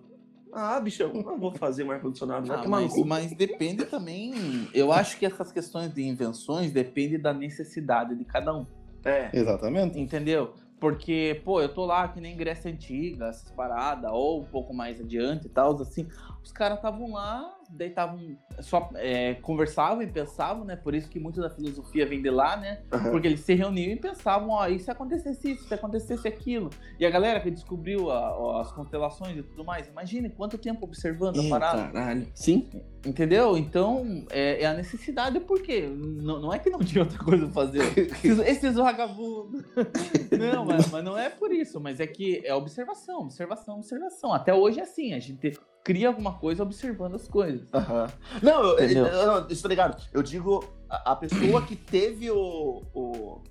Ah, bichão, não vou fazer um ar-condicionado, vai Ah, mas, mas depende também. Eu acho que essas questões de invenções dependem da necessidade de cada um. É, Exatamente. Entendeu? Porque, pô, eu tô lá que nem Grécia Antiga, essas paradas, ou um pouco mais adiante e tal, assim. Os caras estavam lá daí estavam só é, conversavam e pensavam, né? Por isso que muito da filosofia vem de lá, né? Aham. Porque eles se reuniam e pensavam, ó, e se acontecesse isso, se acontecesse aquilo. E a galera que descobriu a- as constelações e tudo mais, imagine quanto tempo observando a Ih, parada. Caralho. Sim. Entendeu? Então, é, é a necessidade, por quê? Não, não é que não tinha outra coisa pra fazer. [LAUGHS] Esses, esses vagabundos. [LAUGHS] Não, mas, mas não é por isso. Mas é que é observação, observação, observação. Até hoje é assim, a gente cria alguma coisa observando as coisas. Aham. Não, eu, eu, Entendeu? eu, não, isso tá ligado. Eu digo a, a pessoa que teve o, o-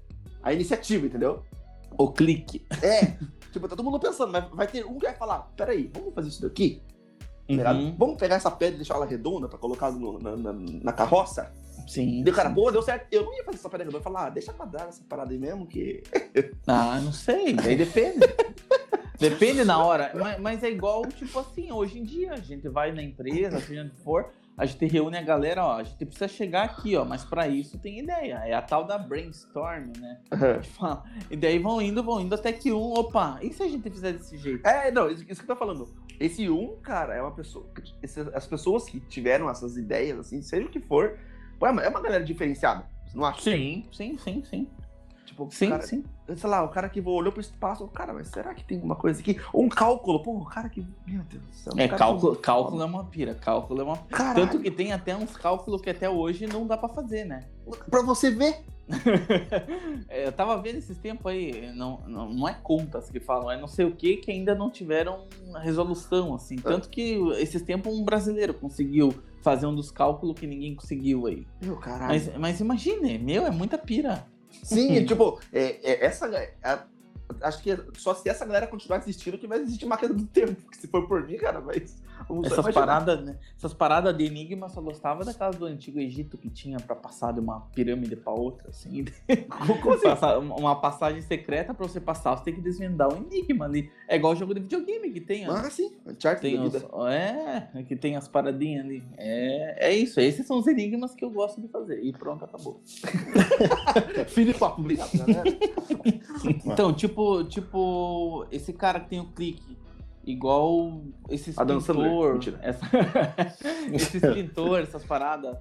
a iniciativa, entendeu? O clique. É. tipo, tá todo mundo pensando, mas vai ter um que vai falar: peraí, vamos fazer isso daqui? Tá ligado? Uhum. Vamos pegar essa pedra e deixar ela redonda pra colocar no- na, na, na carroça? Sim. O cara, pô, deu certo. Eu não ia fazer essa pedra redonda. Eu ia falar, ah, deixa quadrada essa parada aí mesmo, que. Ah, não sei. Daí depende. [LAUGHS] depende na hora. Mas, mas é igual, tipo assim, hoje em dia, a gente vai na empresa, seja onde for, a gente reúne a galera, ó, a gente precisa chegar aqui, ó, mas pra isso tem ideia. É a tal da brainstorm, né? Fala. E daí vão indo, vão indo até que um, opa, e se a gente fizer desse jeito? É, não, isso, isso que eu tô falando. Esse um, cara, é uma pessoa. esse- as pessoas que tiveram essas ideias, assim, seja o que for, é uma, é uma galera diferenciada. Você não acha? Sim, sim, sim, sim. Tipo, Sim, cara, sim. sei lá, o cara que olhou pro espaço, cara, mas será que tem alguma coisa aqui? Ou um cálculo, pô, o cara que. Meu Deus do céu. É, cálculo, cálculo é uma pira, cálculo é uma Caralho, Tanto que tem até uns cálculos que até hoje não dá pra fazer, né? [LAUGHS] Pra você ver. [LAUGHS] É, eu tava vendo esses tempos aí, não, não, não é contas que falam, é não sei o que que ainda não tiveram resolução, assim. Tanto que esses tempos um brasileiro conseguiu fazer um dos cálculos que ninguém conseguiu aí. Meu caralho. Mas, mas imagine, meu, é muita pira. Sim, e, tipo, é, é, essa. a- acho que só se essa galera continuar existindo que vai existir máquina do tempo. Porque se for por mim, cara, mas. Essas paradas, né? Essas paradas de enigma só gostava daquelas do antigo Egito que tinha pra passar de uma pirâmide pra outra, assim. [LAUGHS] Assim? Passar- uma passagem secreta pra você passar, você tem que desvendar um enigma ali. É igual o jogo de videogame que tem. Ah, sim. Tem da os, é, que tem as paradinhas ali. É, é isso. Esses são os enigmas que eu gosto de fazer. E pronto, acabou. Fim de papo, obrigado, galera. Então, tipo, tipo, esse cara que tem o clique, igual esses Adam pintor, essa, [LAUGHS] esses pintor, essas paradas.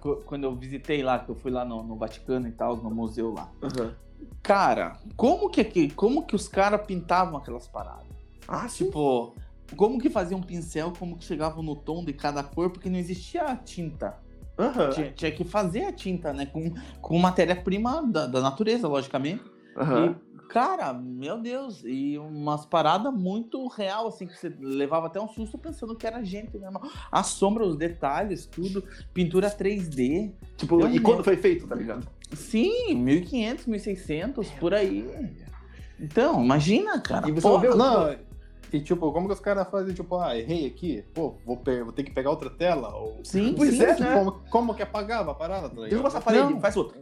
Qu- Quando eu visitei lá, que eu fui lá no, no Vaticano e tal, no museu lá. Aham. Cara, como que, como que os caras pintavam aquelas paradas? Ah, sim. Tipo, como que faziam um pincel, como que chegavam no tom de cada cor, porque não existia tinta. Aham. Tinha, tinha que fazer a tinta, né? Com, com matéria-prima da, da natureza, logicamente. Aham. E, cara, meu Deus, e umas paradas muito real, assim, que você levava até um susto pensando que era gente mesmo. A sombra, os detalhes, tudo, pintura 3D. Tipo, Eu e quando foi feito, tá ligado? Sim, 1500, 1600, por aí. Então, imagina, cara. E você porra, Não, e tipo, como que os caras fazem, tipo, ah, errei aqui, pô, vou, vou ter que pegar outra tela? Ou... Sim, Pois sim, é, sim. né? Como, como que apagava a parada, tá? Derruba essa parede, Não. faz outra.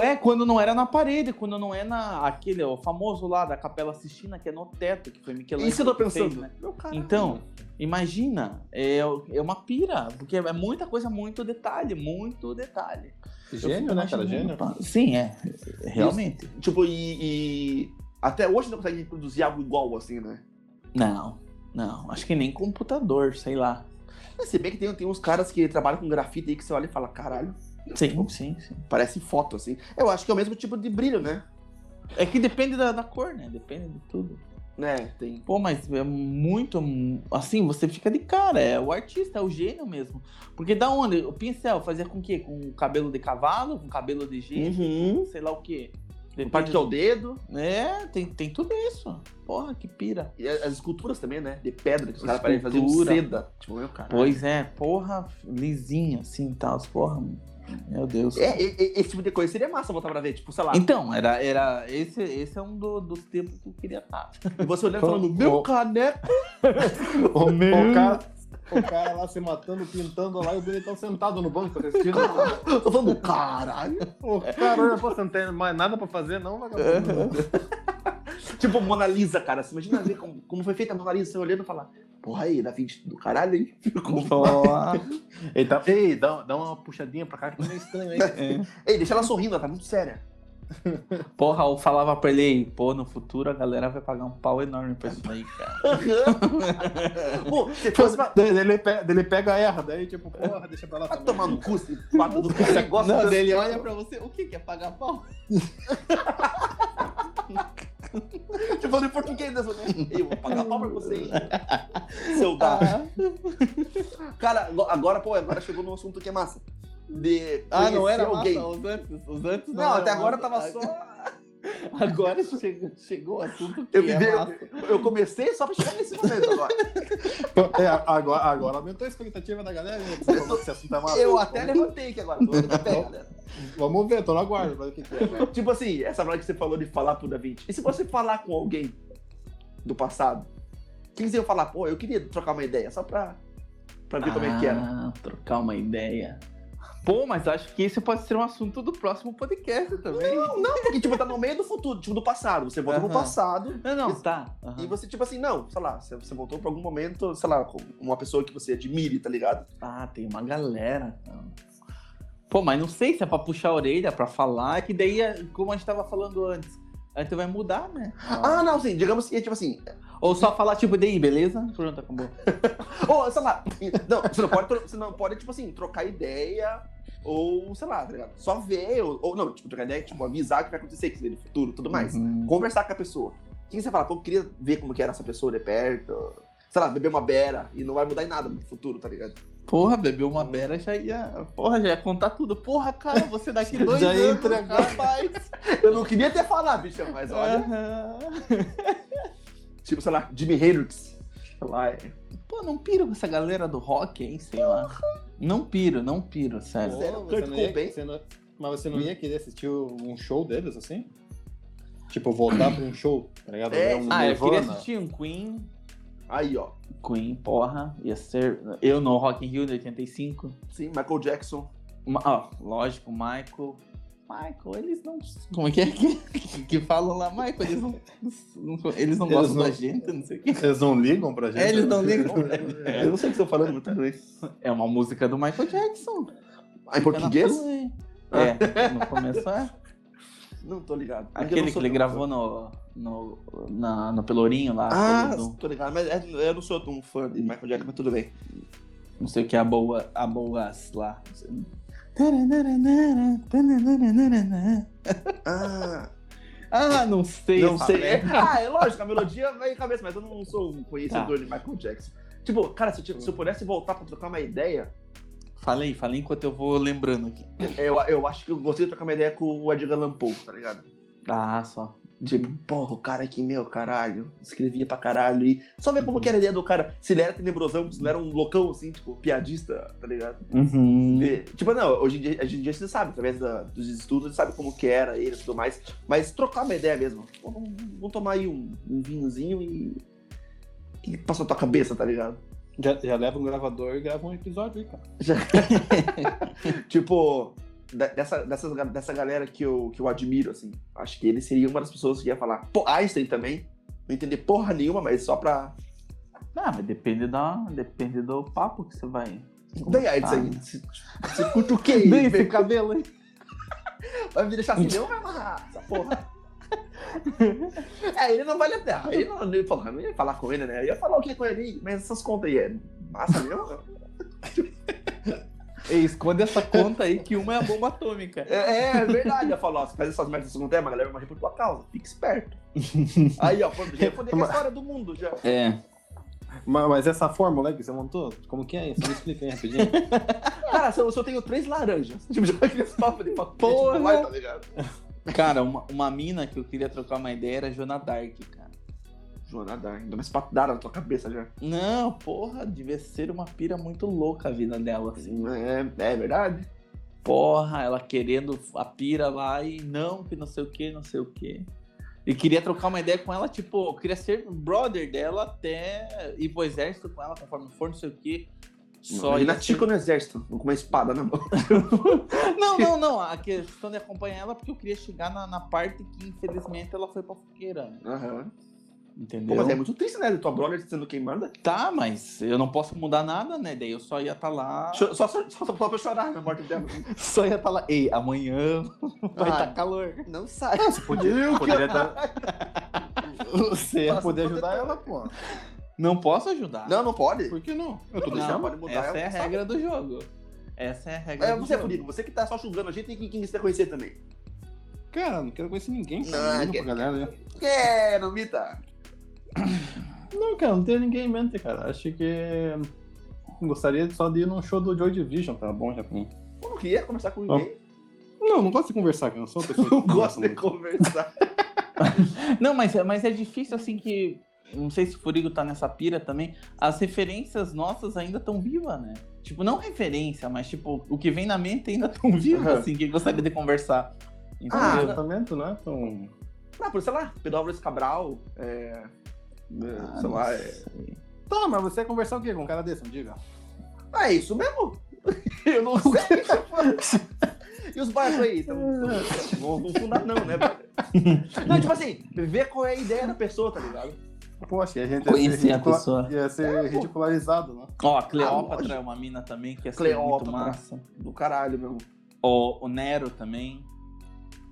É, quando não era na parede, quando não é na aquele, o famoso lá da Capela Sistina, que é no teto, que foi Michelangelo. Isso eu tô que fez, pensando. né? Meu caralho. Então, imagina, é, é uma pira, porque é muita coisa, muito detalhe, muito detalhe. Gênio, né, cara? Gênio. pá. Sim, é, realmente. Tipo, e, e Até hoje não consegue produzir algo igual assim, né? Não, não, acho que nem computador, sei lá. Mas Se bem que tem, tem uns caras que trabalham com grafite aí que você olha e fala, caralho, Sim, sim, sim. parece foto, assim. Eu acho que é o mesmo tipo de brilho, né? É que depende da, da cor, né? Depende de tudo. Né, tem. Pô, mas é muito. Assim, você fica de cara. É o artista, é o gênio mesmo. Porque da onde? O pincel fazia com o quê? Com cabelo de cavalo? Com cabelo de gente? Uhum. Sei lá o quê. Que é o dedo. É, tem, tem tudo isso. Porra, que pira. E as esculturas também, né? De pedra, que os caras parecem fazer seda. Tipo, meu cara. Pois é, porra, lisinha assim e tal. Porra, meu Deus. É, e- esse tipo de coisa seria massa voltar pra ver. Tipo, sei lá. Então, era, era esse, esse é um do- dos tempos que eu queria estar. E você olhando e falando, [LAUGHS] meu caneco. [LAUGHS] O, o cara, o cara lá se matando, pintando lá e o bonitão sentado no banco assistindo. [LAUGHS] Tô falando, caralho. o cara olha, pô, você não tem mais nada pra fazer, não, vagabundo? [LAUGHS] Tipo, Mona Lisa, cara. Você imagina ver como, como foi feita a Mona Lisa, você olhando e falar, porra aí, da Vinci do caralho, hein? Ele tá, ei, dá, dá uma puxadinha pra cá que tá meio estranho aí. [LAUGHS] É. Ei, deixa ela sorrindo, ela tá muito séria. Porra, eu falava pra ele, pô, no futuro a galera vai pagar um pau enorme pra isso daí, cara. [LAUGHS] Pô, se fosse pra... Daí ele, pe- daí ele pega erra, daí tipo, porra, deixa pra lá Vai tomar no cu, esse quadro do cara gosta Não, dele olha pra você, o que que é pagar pau? Te falando em português né? Eu vou pagar pau pra você, hein? Seu dado. Ah, Cara, agora, pô, agora chegou num assunto que é massa. De ah, não era alguém. massa, os antes, os antes Não, era até agora massa. tava só. [LAUGHS] Agora chegou, chegou o assunto que Eu, é eu, eu comecei só pra chegar nesse momento agora. É, agora, agora aumentou a expectativa da galera, né? Esse assunto é massa. Eu até levantei aqui agora. Galera. Vamos ver, tô no aguardo pra ver o que, que é. né? Tipo assim, essa frase que você falou de falar pro Da Vinci. E se você falar com alguém do passado, quem você ia falar? Pô, eu queria trocar uma ideia, só pra, pra ver como é que era. Ah, trocar uma ideia. Pô, mas acho que esse pode ser um assunto do próximo podcast também. Não, não, porque tipo, tá no meio do futuro, tipo, do passado. Você volta pro Aham. passado. Não, não, Isso. tá. E você, tipo assim, não, sei lá, você, voltou pra algum momento, sei lá, com uma pessoa que você admire, tá ligado? Ah, tem uma galera. então. Pô, mas não sei se é pra puxar a orelha, pra falar, que daí, é como a gente tava falando antes, a gente vai mudar, né? Ah, não, sim, digamos que, tipo assim, Ou só falar, tipo, daí, beleza? Pronto, acabou. [LAUGHS] ou, sei lá, não, você não pode, você não pode, tipo assim, trocar ideia, ou, sei lá, tá ligado? Só ver, ou, ou não, tipo, trocar ideia, tipo, avisar o que vai acontecer, que no futuro, tudo mais. Uhum. Conversar com a pessoa. Quem você fala, pô, eu queria ver como que era essa pessoa de perto, sei lá, beber uma beira, e não vai mudar em nada no futuro, tá ligado? Porra, bebeu uma beira já ia. Porra, já ia contar tudo. Porra, cara, você daqui [LAUGHS] dois Já ia anos, entregar. Rapaz, [LAUGHS] eu não queria até falar, bicho, mas olha, Aham. Tipo, sei lá, Jimi Hendrix, sei lá, é... Pô, não piro com essa galera do rock aí, sei lá. Não piro, não piro, sério. Sério, Pô, Kurt você não ia- Cobain? você não- Mas você não ia querer assistir um show deles, assim? Tipo, voltar pra um show, tá ligado? É, Ver um Ah, eu queria assistir um Queen. Aí, ó, Queen, porra, ia ser. Eu no Rock in Rio de 85. sim, Michael Jackson. Ma- Ó, lógico, Michael. Michael, eles não. Como é que é [LAUGHS] que, que falam lá, Michael? Eles não, não- eles não Eles gostam não- da gente, não sei o quê. Eles não ligam pra gente? É, eles não ligam. [LAUGHS] Eu não sei o que estão falando, tudo bem. É uma música do Michael Jackson. Ah, em português? Aí. É, no começo é. Não tô ligado. Não Aquele que ele tão gravou no, no, na, no Pelourinho lá. Ah, todo- tô ligado, mas é- eu não sou tão fã de Michael Jackson, mas tudo bem. não sei o que, a boa, a boas lá. Ah, Ah, não sei. não sei. merda. [LAUGHS] Ah, é lógico, a melodia vai em cabeça, mas eu não sou um conhecedor Tá. de Michael Jackson. Tipo, cara, se eu, se eu pudesse voltar pra trocar uma ideia, Falei, falei enquanto eu vou lembrando aqui. eu, eu acho que eu gostaria de trocar uma ideia com o Edgar Allan Poe, tá ligado? Ah, só. Tipo, porra, o cara aqui, meu, caralho, escrevia pra caralho. E só ver como que era a ideia do cara. Se ele era tenebrosão, se não era um loucão, assim, tipo, piadista, tá ligado? Uhum. E, tipo, não, hoje em dia, hoje em dia você sabe, através da- dos estudos, você sabe como que era ele e tudo mais. Mas trocar uma ideia mesmo. Pô, Vamos, vamos tomar aí um, um vinhozinho e. O que passou na tua cabeça, tá ligado? Já, já leva um gravador e grava um episódio aí, cara. [LAUGHS] Tipo, de- dessa, dessas ga- dessa galera que eu, que eu admiro, assim. Acho que ele seria uma das pessoas que ia falar. Pô, Einstein também. Não entender porra nenhuma, mas só pra. Ah, mas depende, da, depende do papo que você vai. Daí, Einstein, você você curte o quê? [LAUGHS] Daí esse cabelo aí. Vai me deixar assim, não vai amarrar essa porra. [LAUGHS] é, ele não vale a terra. Ele não, ele, porra, não ia falar com ele, né? Eu ia falar o que com ele, mas essas contas aí é massa mesmo? [LAUGHS] Ei, esconde essa conta aí que uma é a bomba atômica. É, é verdade. Eu falo, ó, se fazer essas merdas não tem, mas galera vai morrer por tua causa. Fique esperto. [LAUGHS] Aí, ó, já ia foder com a história do mundo já. É. Mas, mas essa fórmula aí que você montou, como que é isso? Me explica aí rapidinho. [LAUGHS] Cara, se eu, se eu tenho três laranjas, tipo, já aqueles papos de papel, Porra. tipo, vai, tá ligado? Cara, uma, uma mina que eu queria trocar uma ideia era Joana Dark, cara. Joana dá, ainda mais patada na tua cabeça já. Não, porra, devia ser uma pira muito louca a vida dela, assim. É, é verdade. Porra, ela querendo a pira lá e não, que não sei o que, não sei o que. E queria trocar uma ideia com ela, tipo, eu queria ser brother dela até ir pro exército com ela, conforme for, não sei o que. Só Imagina ia ser- Tico no exército, com uma espada na mão. [LAUGHS] Não, não, não. A [LAUGHS] questão de acompanhar ela porque eu queria chegar na, na parte que, infelizmente, ela foi pra fogueira. né? Aham. Entendeu? Pô, mas é muito triste, né? Tua brother sendo quem manda. Tá, mas eu não posso mudar nada, né? Daí eu só ia estar lá. Cho- Só, só, só, só pra chorar na morte dela. Só ia estar lá. Ei, amanhã vai Ah. estar calor. Não sai. Podia, poderia dar- Você ia poder poder- ajudar ela, pô. não posso ajudar. Não, não pode. Por que não? Eu tô Não, deixando. pode mudar, essa é a ela sabe. regra do jogo. Essa é a regra É do você, jogo. Furico, você que tá só julgando a gente tem que, quem você conhecer também. Cara, não quero conhecer ninguém, Não, cara. Não, que- pra galera, né? Quero, Mita. Não, cara, não tenho ninguém em mente, cara. Acho que. Gostaria só de ir num show do Joy Division, tá bom já pra mim. Eu não queria conversar com ninguém. Não, não gosto de conversar, cara. Eu sou uma pessoa [LAUGHS] que Não gosto de conversa conversar. [LAUGHS] Não, mas, é- mas é difícil assim que. Não sei se o Furigo tá nessa pira também. As referências nossas ainda estão vivas, né? Tipo, não referência, mas tipo, o que vem na mente ainda estão Aham. assim, que gostaria de conversar. muito. Ah, tratamento, né? Então. Ah, por sei lá, Pedro Álvares Cabral, é, é, Ah, sei lá, é... Tá, mas você ia conversar o quê com um cara desse? Me diga. Ah, é isso mesmo? [LAUGHS] Eu não sei. e os bairros aí? Tão, tão, não vão fundar não, né, brother? Não, tipo assim, ver qual é a ideia da pessoa, tá ligado? Poxa, a gente Conhecer ia a ser, ridicula- pessoa. ia ser ridicularizado, né? Ó, a Cleópatra lógico. é uma mina também que é muito Cleópatra. massa. Do caralho mesmo. O, o Nero também.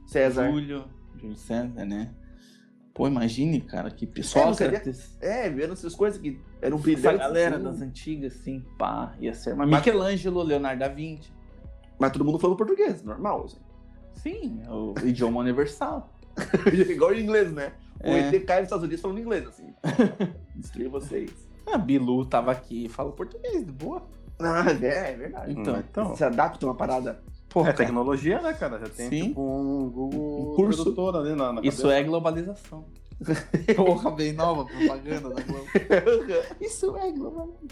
César. Júlio. Júlio César, né? Pô, imagine, cara, que pessoal. É, você vê- É, vendo essas coisas que eram Essa brilhantes. galera assim, das antigas, assim, pá, ia ser. Mas Michelangelo, Leonardo da Vinci. Mas todo mundo falando português, normal. Assim. Sim, é o idioma universal. [LAUGHS] Igual em inglês, né? O É. ET cai nos Estados Unidos falando inglês, assim. [LAUGHS] Destruir vocês. A Bilu tava aqui e fala português, de boa. Ah, é, é verdade. Então, então. Se adapta uma parada. Porra, É cara, tecnologia, né, cara? Já tem Sim. tipo um Google Um curso. Tradutor ali na, na isso é globalização. [LAUGHS] Porra, bem nova propaganda da Globo. [LAUGHS] Isso é globalização.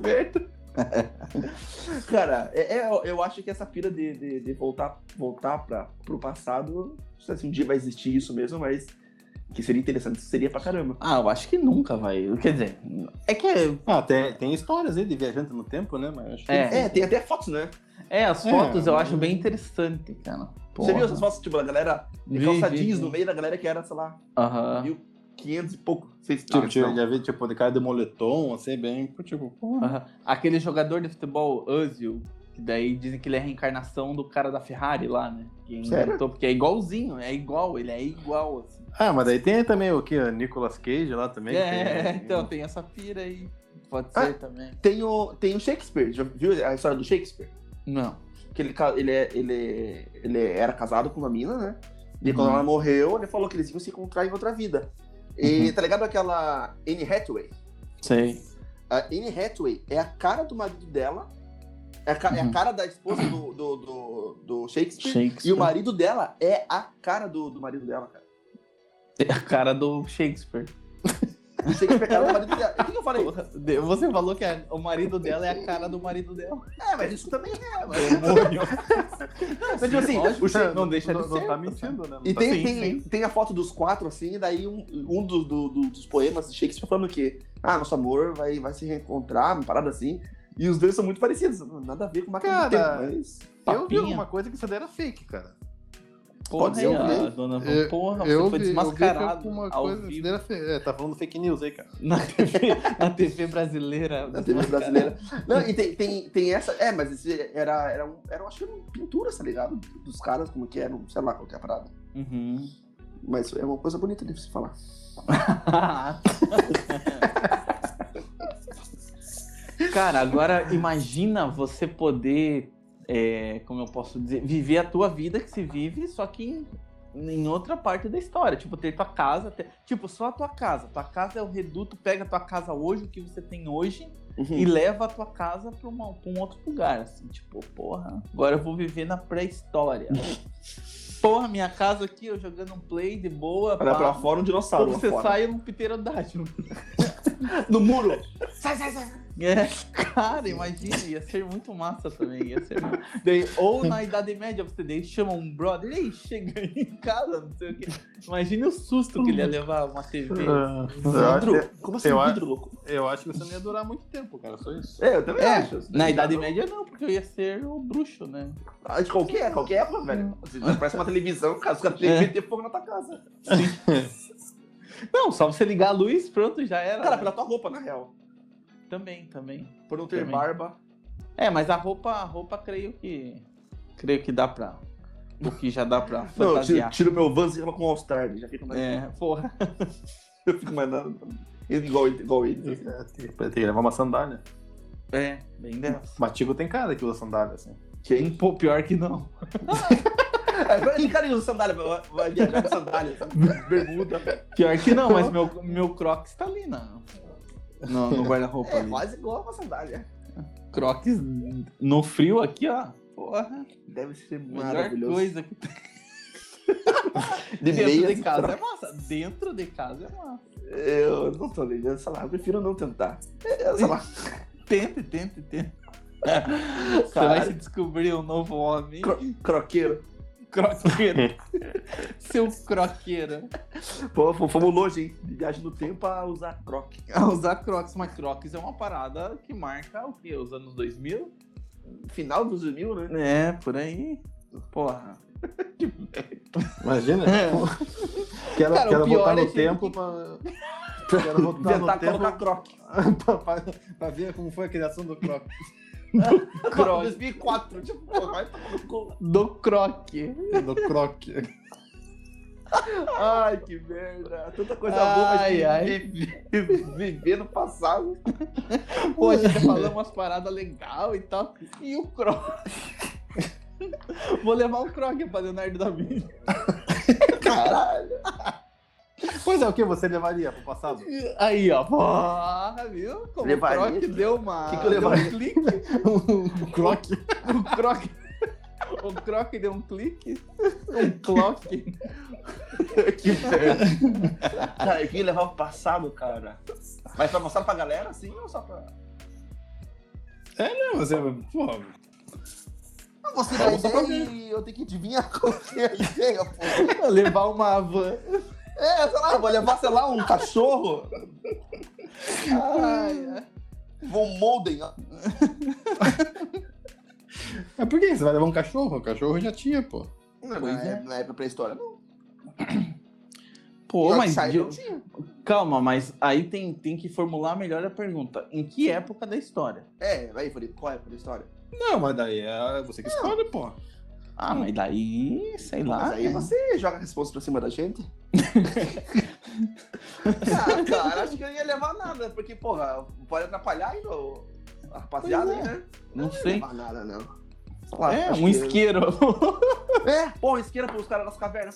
Merda. [LAUGHS] Cara, é, é- eu acho que essa pira de, de, de voltar, voltar pra, pro passado, não sei se um dia vai existir isso mesmo, mas que seria interessante, seria pra caramba. Ah, eu acho que nunca vai. Quer dizer, é que é. Ah, tem, tem histórias aí de viajante no tempo, né? Mas que É. É, tem até fotos, né? É, as É, fotos eu mas- acho bem interessante, cara. Você viu Porra. essas fotos, tipo, a galera de calça vi, jeans vi. no meio da galera que era, sei lá, Aham. 1500 e pouco. Seis, Tipo, ah, não. já vi, tipo, de cara de moletom, assim, bem, tipo, porra. Aham. Aquele jogador de futebol, Özil, que daí dizem que ele é a reencarnação do cara da Ferrari lá, né? Que Sério? inventou, porque é igualzinho, é igual, ele é igual, assim. Ah, mas daí tem também o que? O Nicolas Cage lá também. que é, tem- [LAUGHS] então tem essa pira aí. Pode Ah. ser também. Tem o, tem o Shakespeare, já viu a história do Shakespeare? Não. Que ele, ele, é- ele, ele era casado com uma mina, né? E quando Uhum. ela morreu, ele falou que eles iam se encontrar em outra vida. E Uhum. tá ligado aquela Anne Hathaway? Sei. A Anne Hathaway é a cara do marido dela, é a, ca- é a Uhum. cara da esposa do, do, do, do Shakespeare, Shakespeare. e o marido dela é a cara do, do marido dela, cara. É a cara do Shakespeare. O Shakespeare é a cara do marido dela. O que, que eu falei? Porra, Você falou que a- o marido dela é a cara do marido dela. É, mas isso também é, mas... Mas tipo assim, Lógico, o não deixa de não, ser. não tá mentindo, né? Não E tá- tem, Sim, tem, sim. tem a foto dos quatro, assim, e daí um, um do- do- do- dos poemas de Shakespeare falando que, ah, nosso amor vai, vai se reencontrar, uma parada assim. E os dois são muito parecidos, nada a ver com uma Cara, do tempo, mas... Eu vi alguma coisa que isso daí era fake, cara. Porra, Pode ser, eu vi. dona Eu- porra, você eu foi vi, eu vi que desmascarado alguma ao coisa. Vivo era fake. É, tá falando fake news aí, cara. na TV, na TV brasileira. Na TV brasileira. Não, e tem, tem, tem essa. É, mas esse era, era, um, era, acho que eram pinturas, tá ligado? Dos caras, como que eram, sei lá qual que é a parada. Uhum. Mas é uma coisa bonita de se falar. [LAUGHS] Cara, agora imagina você poder, é, como eu posso dizer, viver a tua vida que se vive, só que em, outra parte da história. Tipo, ter tua casa, ter- tipo, só a tua casa. Tua casa é o reduto, pega a tua casa hoje, o que você tem hoje, Uhum. e leva a tua casa pra, uma- pra um outro lugar. Assim, tipo, porra, agora eu vou viver na pré-história. [LAUGHS] porra, minha casa aqui, eu jogando um play de boa. Olha pá. pra fora um dinossauro. Lá você fora. sai um pterodáctilo. [LAUGHS] No muro! Sai, sai, sai! É, [LAUGHS] cara, imagina, ia ser muito massa também. Ia ser [LAUGHS] Daí, ou na [LAUGHS] Idade Média você daí chama um brother, ei, chega aí em casa, não sei o quê. Imagina o susto que ele ia levar uma TV. Eu Vidro? acho, Como assim eu um acho- vidro, louco? eu acho que você não ia durar muito tempo, cara. Só isso. É, eu também É, acho. na Idade Média não, porque eu ia ser o bruxo, né? Ah, De qualquer, qualquer época, velho. Você Parece uma televisão, cara. Os caras É. têm ter fogo na tua casa. Não, só você ligar a luz, pronto, já era. Cara, né? pela tua roupa, na real. Também, também. Por não ter Também. barba. É, mas a roupa, a roupa creio que. Creio que dá pra. O que já dá pra [LAUGHS] Não, eu tiro, fantasiar. tiro meu Vans e coloco um All-Star. Já fica mais. É, porra. [LAUGHS] Eu fico mais nada. Igual, igual ele. É, Tem tem que levar uma sandália. É, bem dessa. Matigo tem cara que usa sandália, assim. Quem? Pô, pior que não. [LAUGHS] É, quando esse cara usa sandália, vai, vai viajar com sandália, sabe? bermuda. Pior que não, mas meu, meu Crocs tá ali na, no, no [LAUGHS] guarda-roupa. É ali. quase igual uma sandália. Crocs no frio aqui, ó. Porra, Deve ser maravilhoso. coisa que tem. De [LAUGHS] Dentro de casa é massa. Dentro de casa é massa. Eu não tô ligando, sei lá, eu prefiro não tentar. Sei lá, Tente, tente, tente. [LAUGHS] Você vai se descobrir um novo homem. cro croqueiro. Croqueiro. [LAUGHS] Seu croqueiro. Pô, fo- fomos longe, hein? De viagem no tempo a usar croque. A usar Crocs, mas Crocs é uma parada que marca o quê? Os anos 2000? Final dos 2000, né? É, por aí. Porra. [LAUGHS] Imagina. É. Quero, Cara, o quero pior voltar é no que- tempo pra. [LAUGHS] Quero voltar Tentar no tempo colocar croque. pra, pra- pra ver como foi a criação do Croc. Croque. 2004, tipo, pô, vai tomar no cu. Do croque. Do Croc. Ai, que merda. Tanta coisa boa pra Ai, ai. viver, viver no passado. Pô, a gente tá falando umas paradas legais e tal. E o croque. Vou levar o croque pra Leonardo da Vinci. Caralho. Pois é, o que você levaria pro passado? Aí, ó. Porra, viu? Como Levaria. o croque deu uma. Que que eu deu levaria? um clique. [LAUGHS] O Croc. O croque. O croque deu um clique. Um clock. que merda. Cara, eu queria levar o passado, cara. Mas pra mostrar pra galera, assim, ou só pra. Não, você. Porra. Ah, Você pra ideia e eu tenho que adivinhar qual que é a ideia, pô. Levar uma van. É, sei lá, vou levar, sei lá, um cachorro. Ai, ai. Vou molden. ó. [LAUGHS] Mas por que você vai levar um cachorro? O cachorro já tinha, pô. Não, Pois na, é. época- na época pré-história, não. Pô, mas. Tinha. Calma, mas aí tem, tem que formular melhor a pergunta. Em que época da história? É, vai, Felipe, qual é a pré-história? Não, mas daí é você que escolhe, pô. Ah, mas daí, sei lá. Mas aí né? você joga a resposta pra cima da gente. [LAUGHS] ah, cara, acho que eu não ia levar nada, porque, porra, pode atrapalhar ainda a rapaziada Pois aí, é. né? Não Não ia sei. levar nada, não. Lá, É, um que- isqueiro. [LAUGHS] É, porra, isqueira pros caras das cavernas.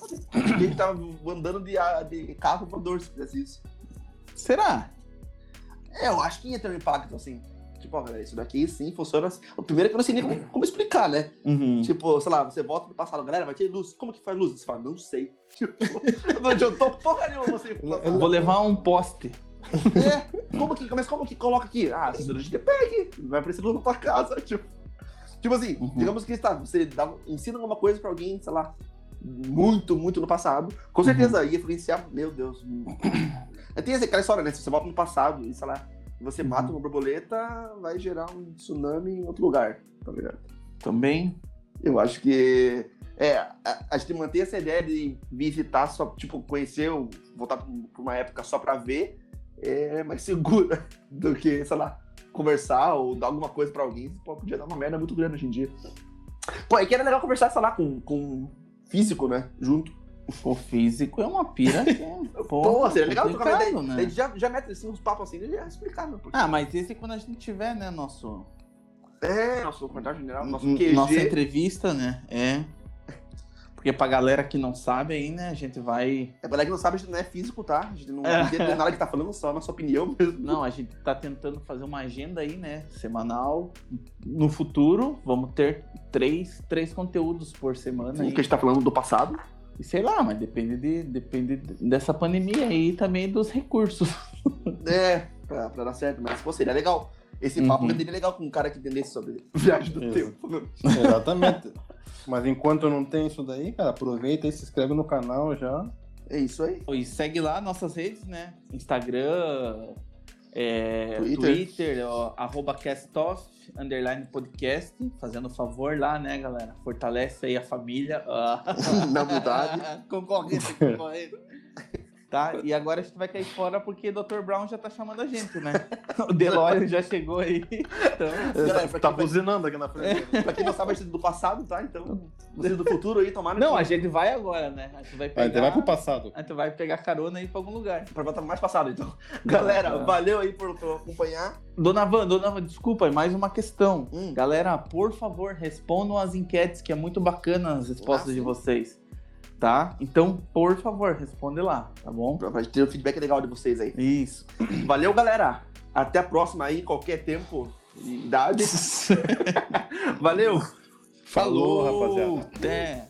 Gente tava andando de, de carro voador se fizesse isso. Será? É, eu acho que ia ter um impacto, assim. Tipo, ó, galera, isso daqui sim funciona assim. O primeiro é que eu não sei nem como, como explicar, né? Uhum. Tipo, sei lá, você volta pro passado, galera, vai ter luz. Como que faz luz? Você fala, não sei. [LAUGHS] Tipo, não adiantou porra nenhuma você. Eu vou levar um poste. É, como que, mas como que coloca aqui? Ah, se a gente pega aqui, vai aparecer luz na tua casa. [LAUGHS] Tipo, tipo assim, Uhum. digamos que tá, você dá, ensina alguma coisa pra alguém, sei lá, muito, muito no passado. Com certeza ia influenciar, meu Deus. Tem essa- aquela história, né? Se você volta no passado e, sei lá, você mata uma borboleta, vai gerar um tsunami em outro lugar, tá ligado? Também. Eu acho que. É, a, gente mantém essa ideia de visitar só, tipo, conhecer, ou voltar pra pra uma época só pra ver, é mais [LAUGHS] segura do que, sei lá, conversar ou dar alguma coisa pra alguém. Pô, podia dar uma merda muito grande hoje em dia. Pô, é que era legal conversar, sei lá, com, com físico, né? Junto. O físico é uma pira que é. [LAUGHS] Pô, seria legal trocar Daí né? já, já mete assim, uns papos assim, ele já né? Porque- Ah, mas esse é quando a gente tiver, né, nosso. É, nosso comentário general, nosso QG. Nossa entrevista, né? É. Porque pra galera que não sabe aí, né, a gente vai. É, pra galera que não sabe, a gente não é físico, tá? A gente não É. entende nada que tá falando, só a nossa opinião mesmo. Não, a gente tá tentando fazer uma agenda aí, né? Semanal. No futuro, vamos ter três, três conteúdos por semana Sim, aí. que a gente tá falando do passado. E sei lá, mas depende, de, depende dessa pandemia aí e também dos recursos. [LAUGHS] É, pra, pra dar certo, mas pô, seria legal. Esse papo Uhum. seria legal com um cara que entendesse sobre [LAUGHS] viagem do Isso. tempo. Exatamente. Mas enquanto não tem isso daí, cara, aproveita e se inscreve no canal já. É isso aí. E segue lá nossas redes, né? Instagram, é, Twitter. Twitter, ó, arroba castoff, underline podcast. Fazendo favor lá, né, galera? Fortalece aí a família. Ah. [LAUGHS] Na humildade. [LAUGHS] concorrente, concorrente. Tá? E agora a gente vai cair fora porque o Dr. Brown já tá chamando a gente, né? [LAUGHS] O DeLorean já chegou aí. Então, Galera, Tá vai- buzinando aqui na frente. Pra quem não sabe, vai ser do passado, tá? Então, vocês do futuro aí, tomara não, a gente vai agora, né? A gente vai A pegar. gente vai pro passado. A gente vai pegar carona aí pra algum lugar. Pra voltar mais passado, então. Galera, Ah. valeu aí por, por acompanhar. Dona Van, Dona Van, desculpa, mais uma questão. Hum. Galera, por favor, respondam as enquetes, que é muito bacana as respostas Ah, de vocês. Tá? Então, por favor, responde lá, tá bom? Pra gente ter um feedback legal de vocês aí. Isso. [CLEARS THROAT] Valeu, galera. Até a próxima aí, qualquer tempo e idade. [LAUGHS] Valeu. Falou, rapaziada. Até.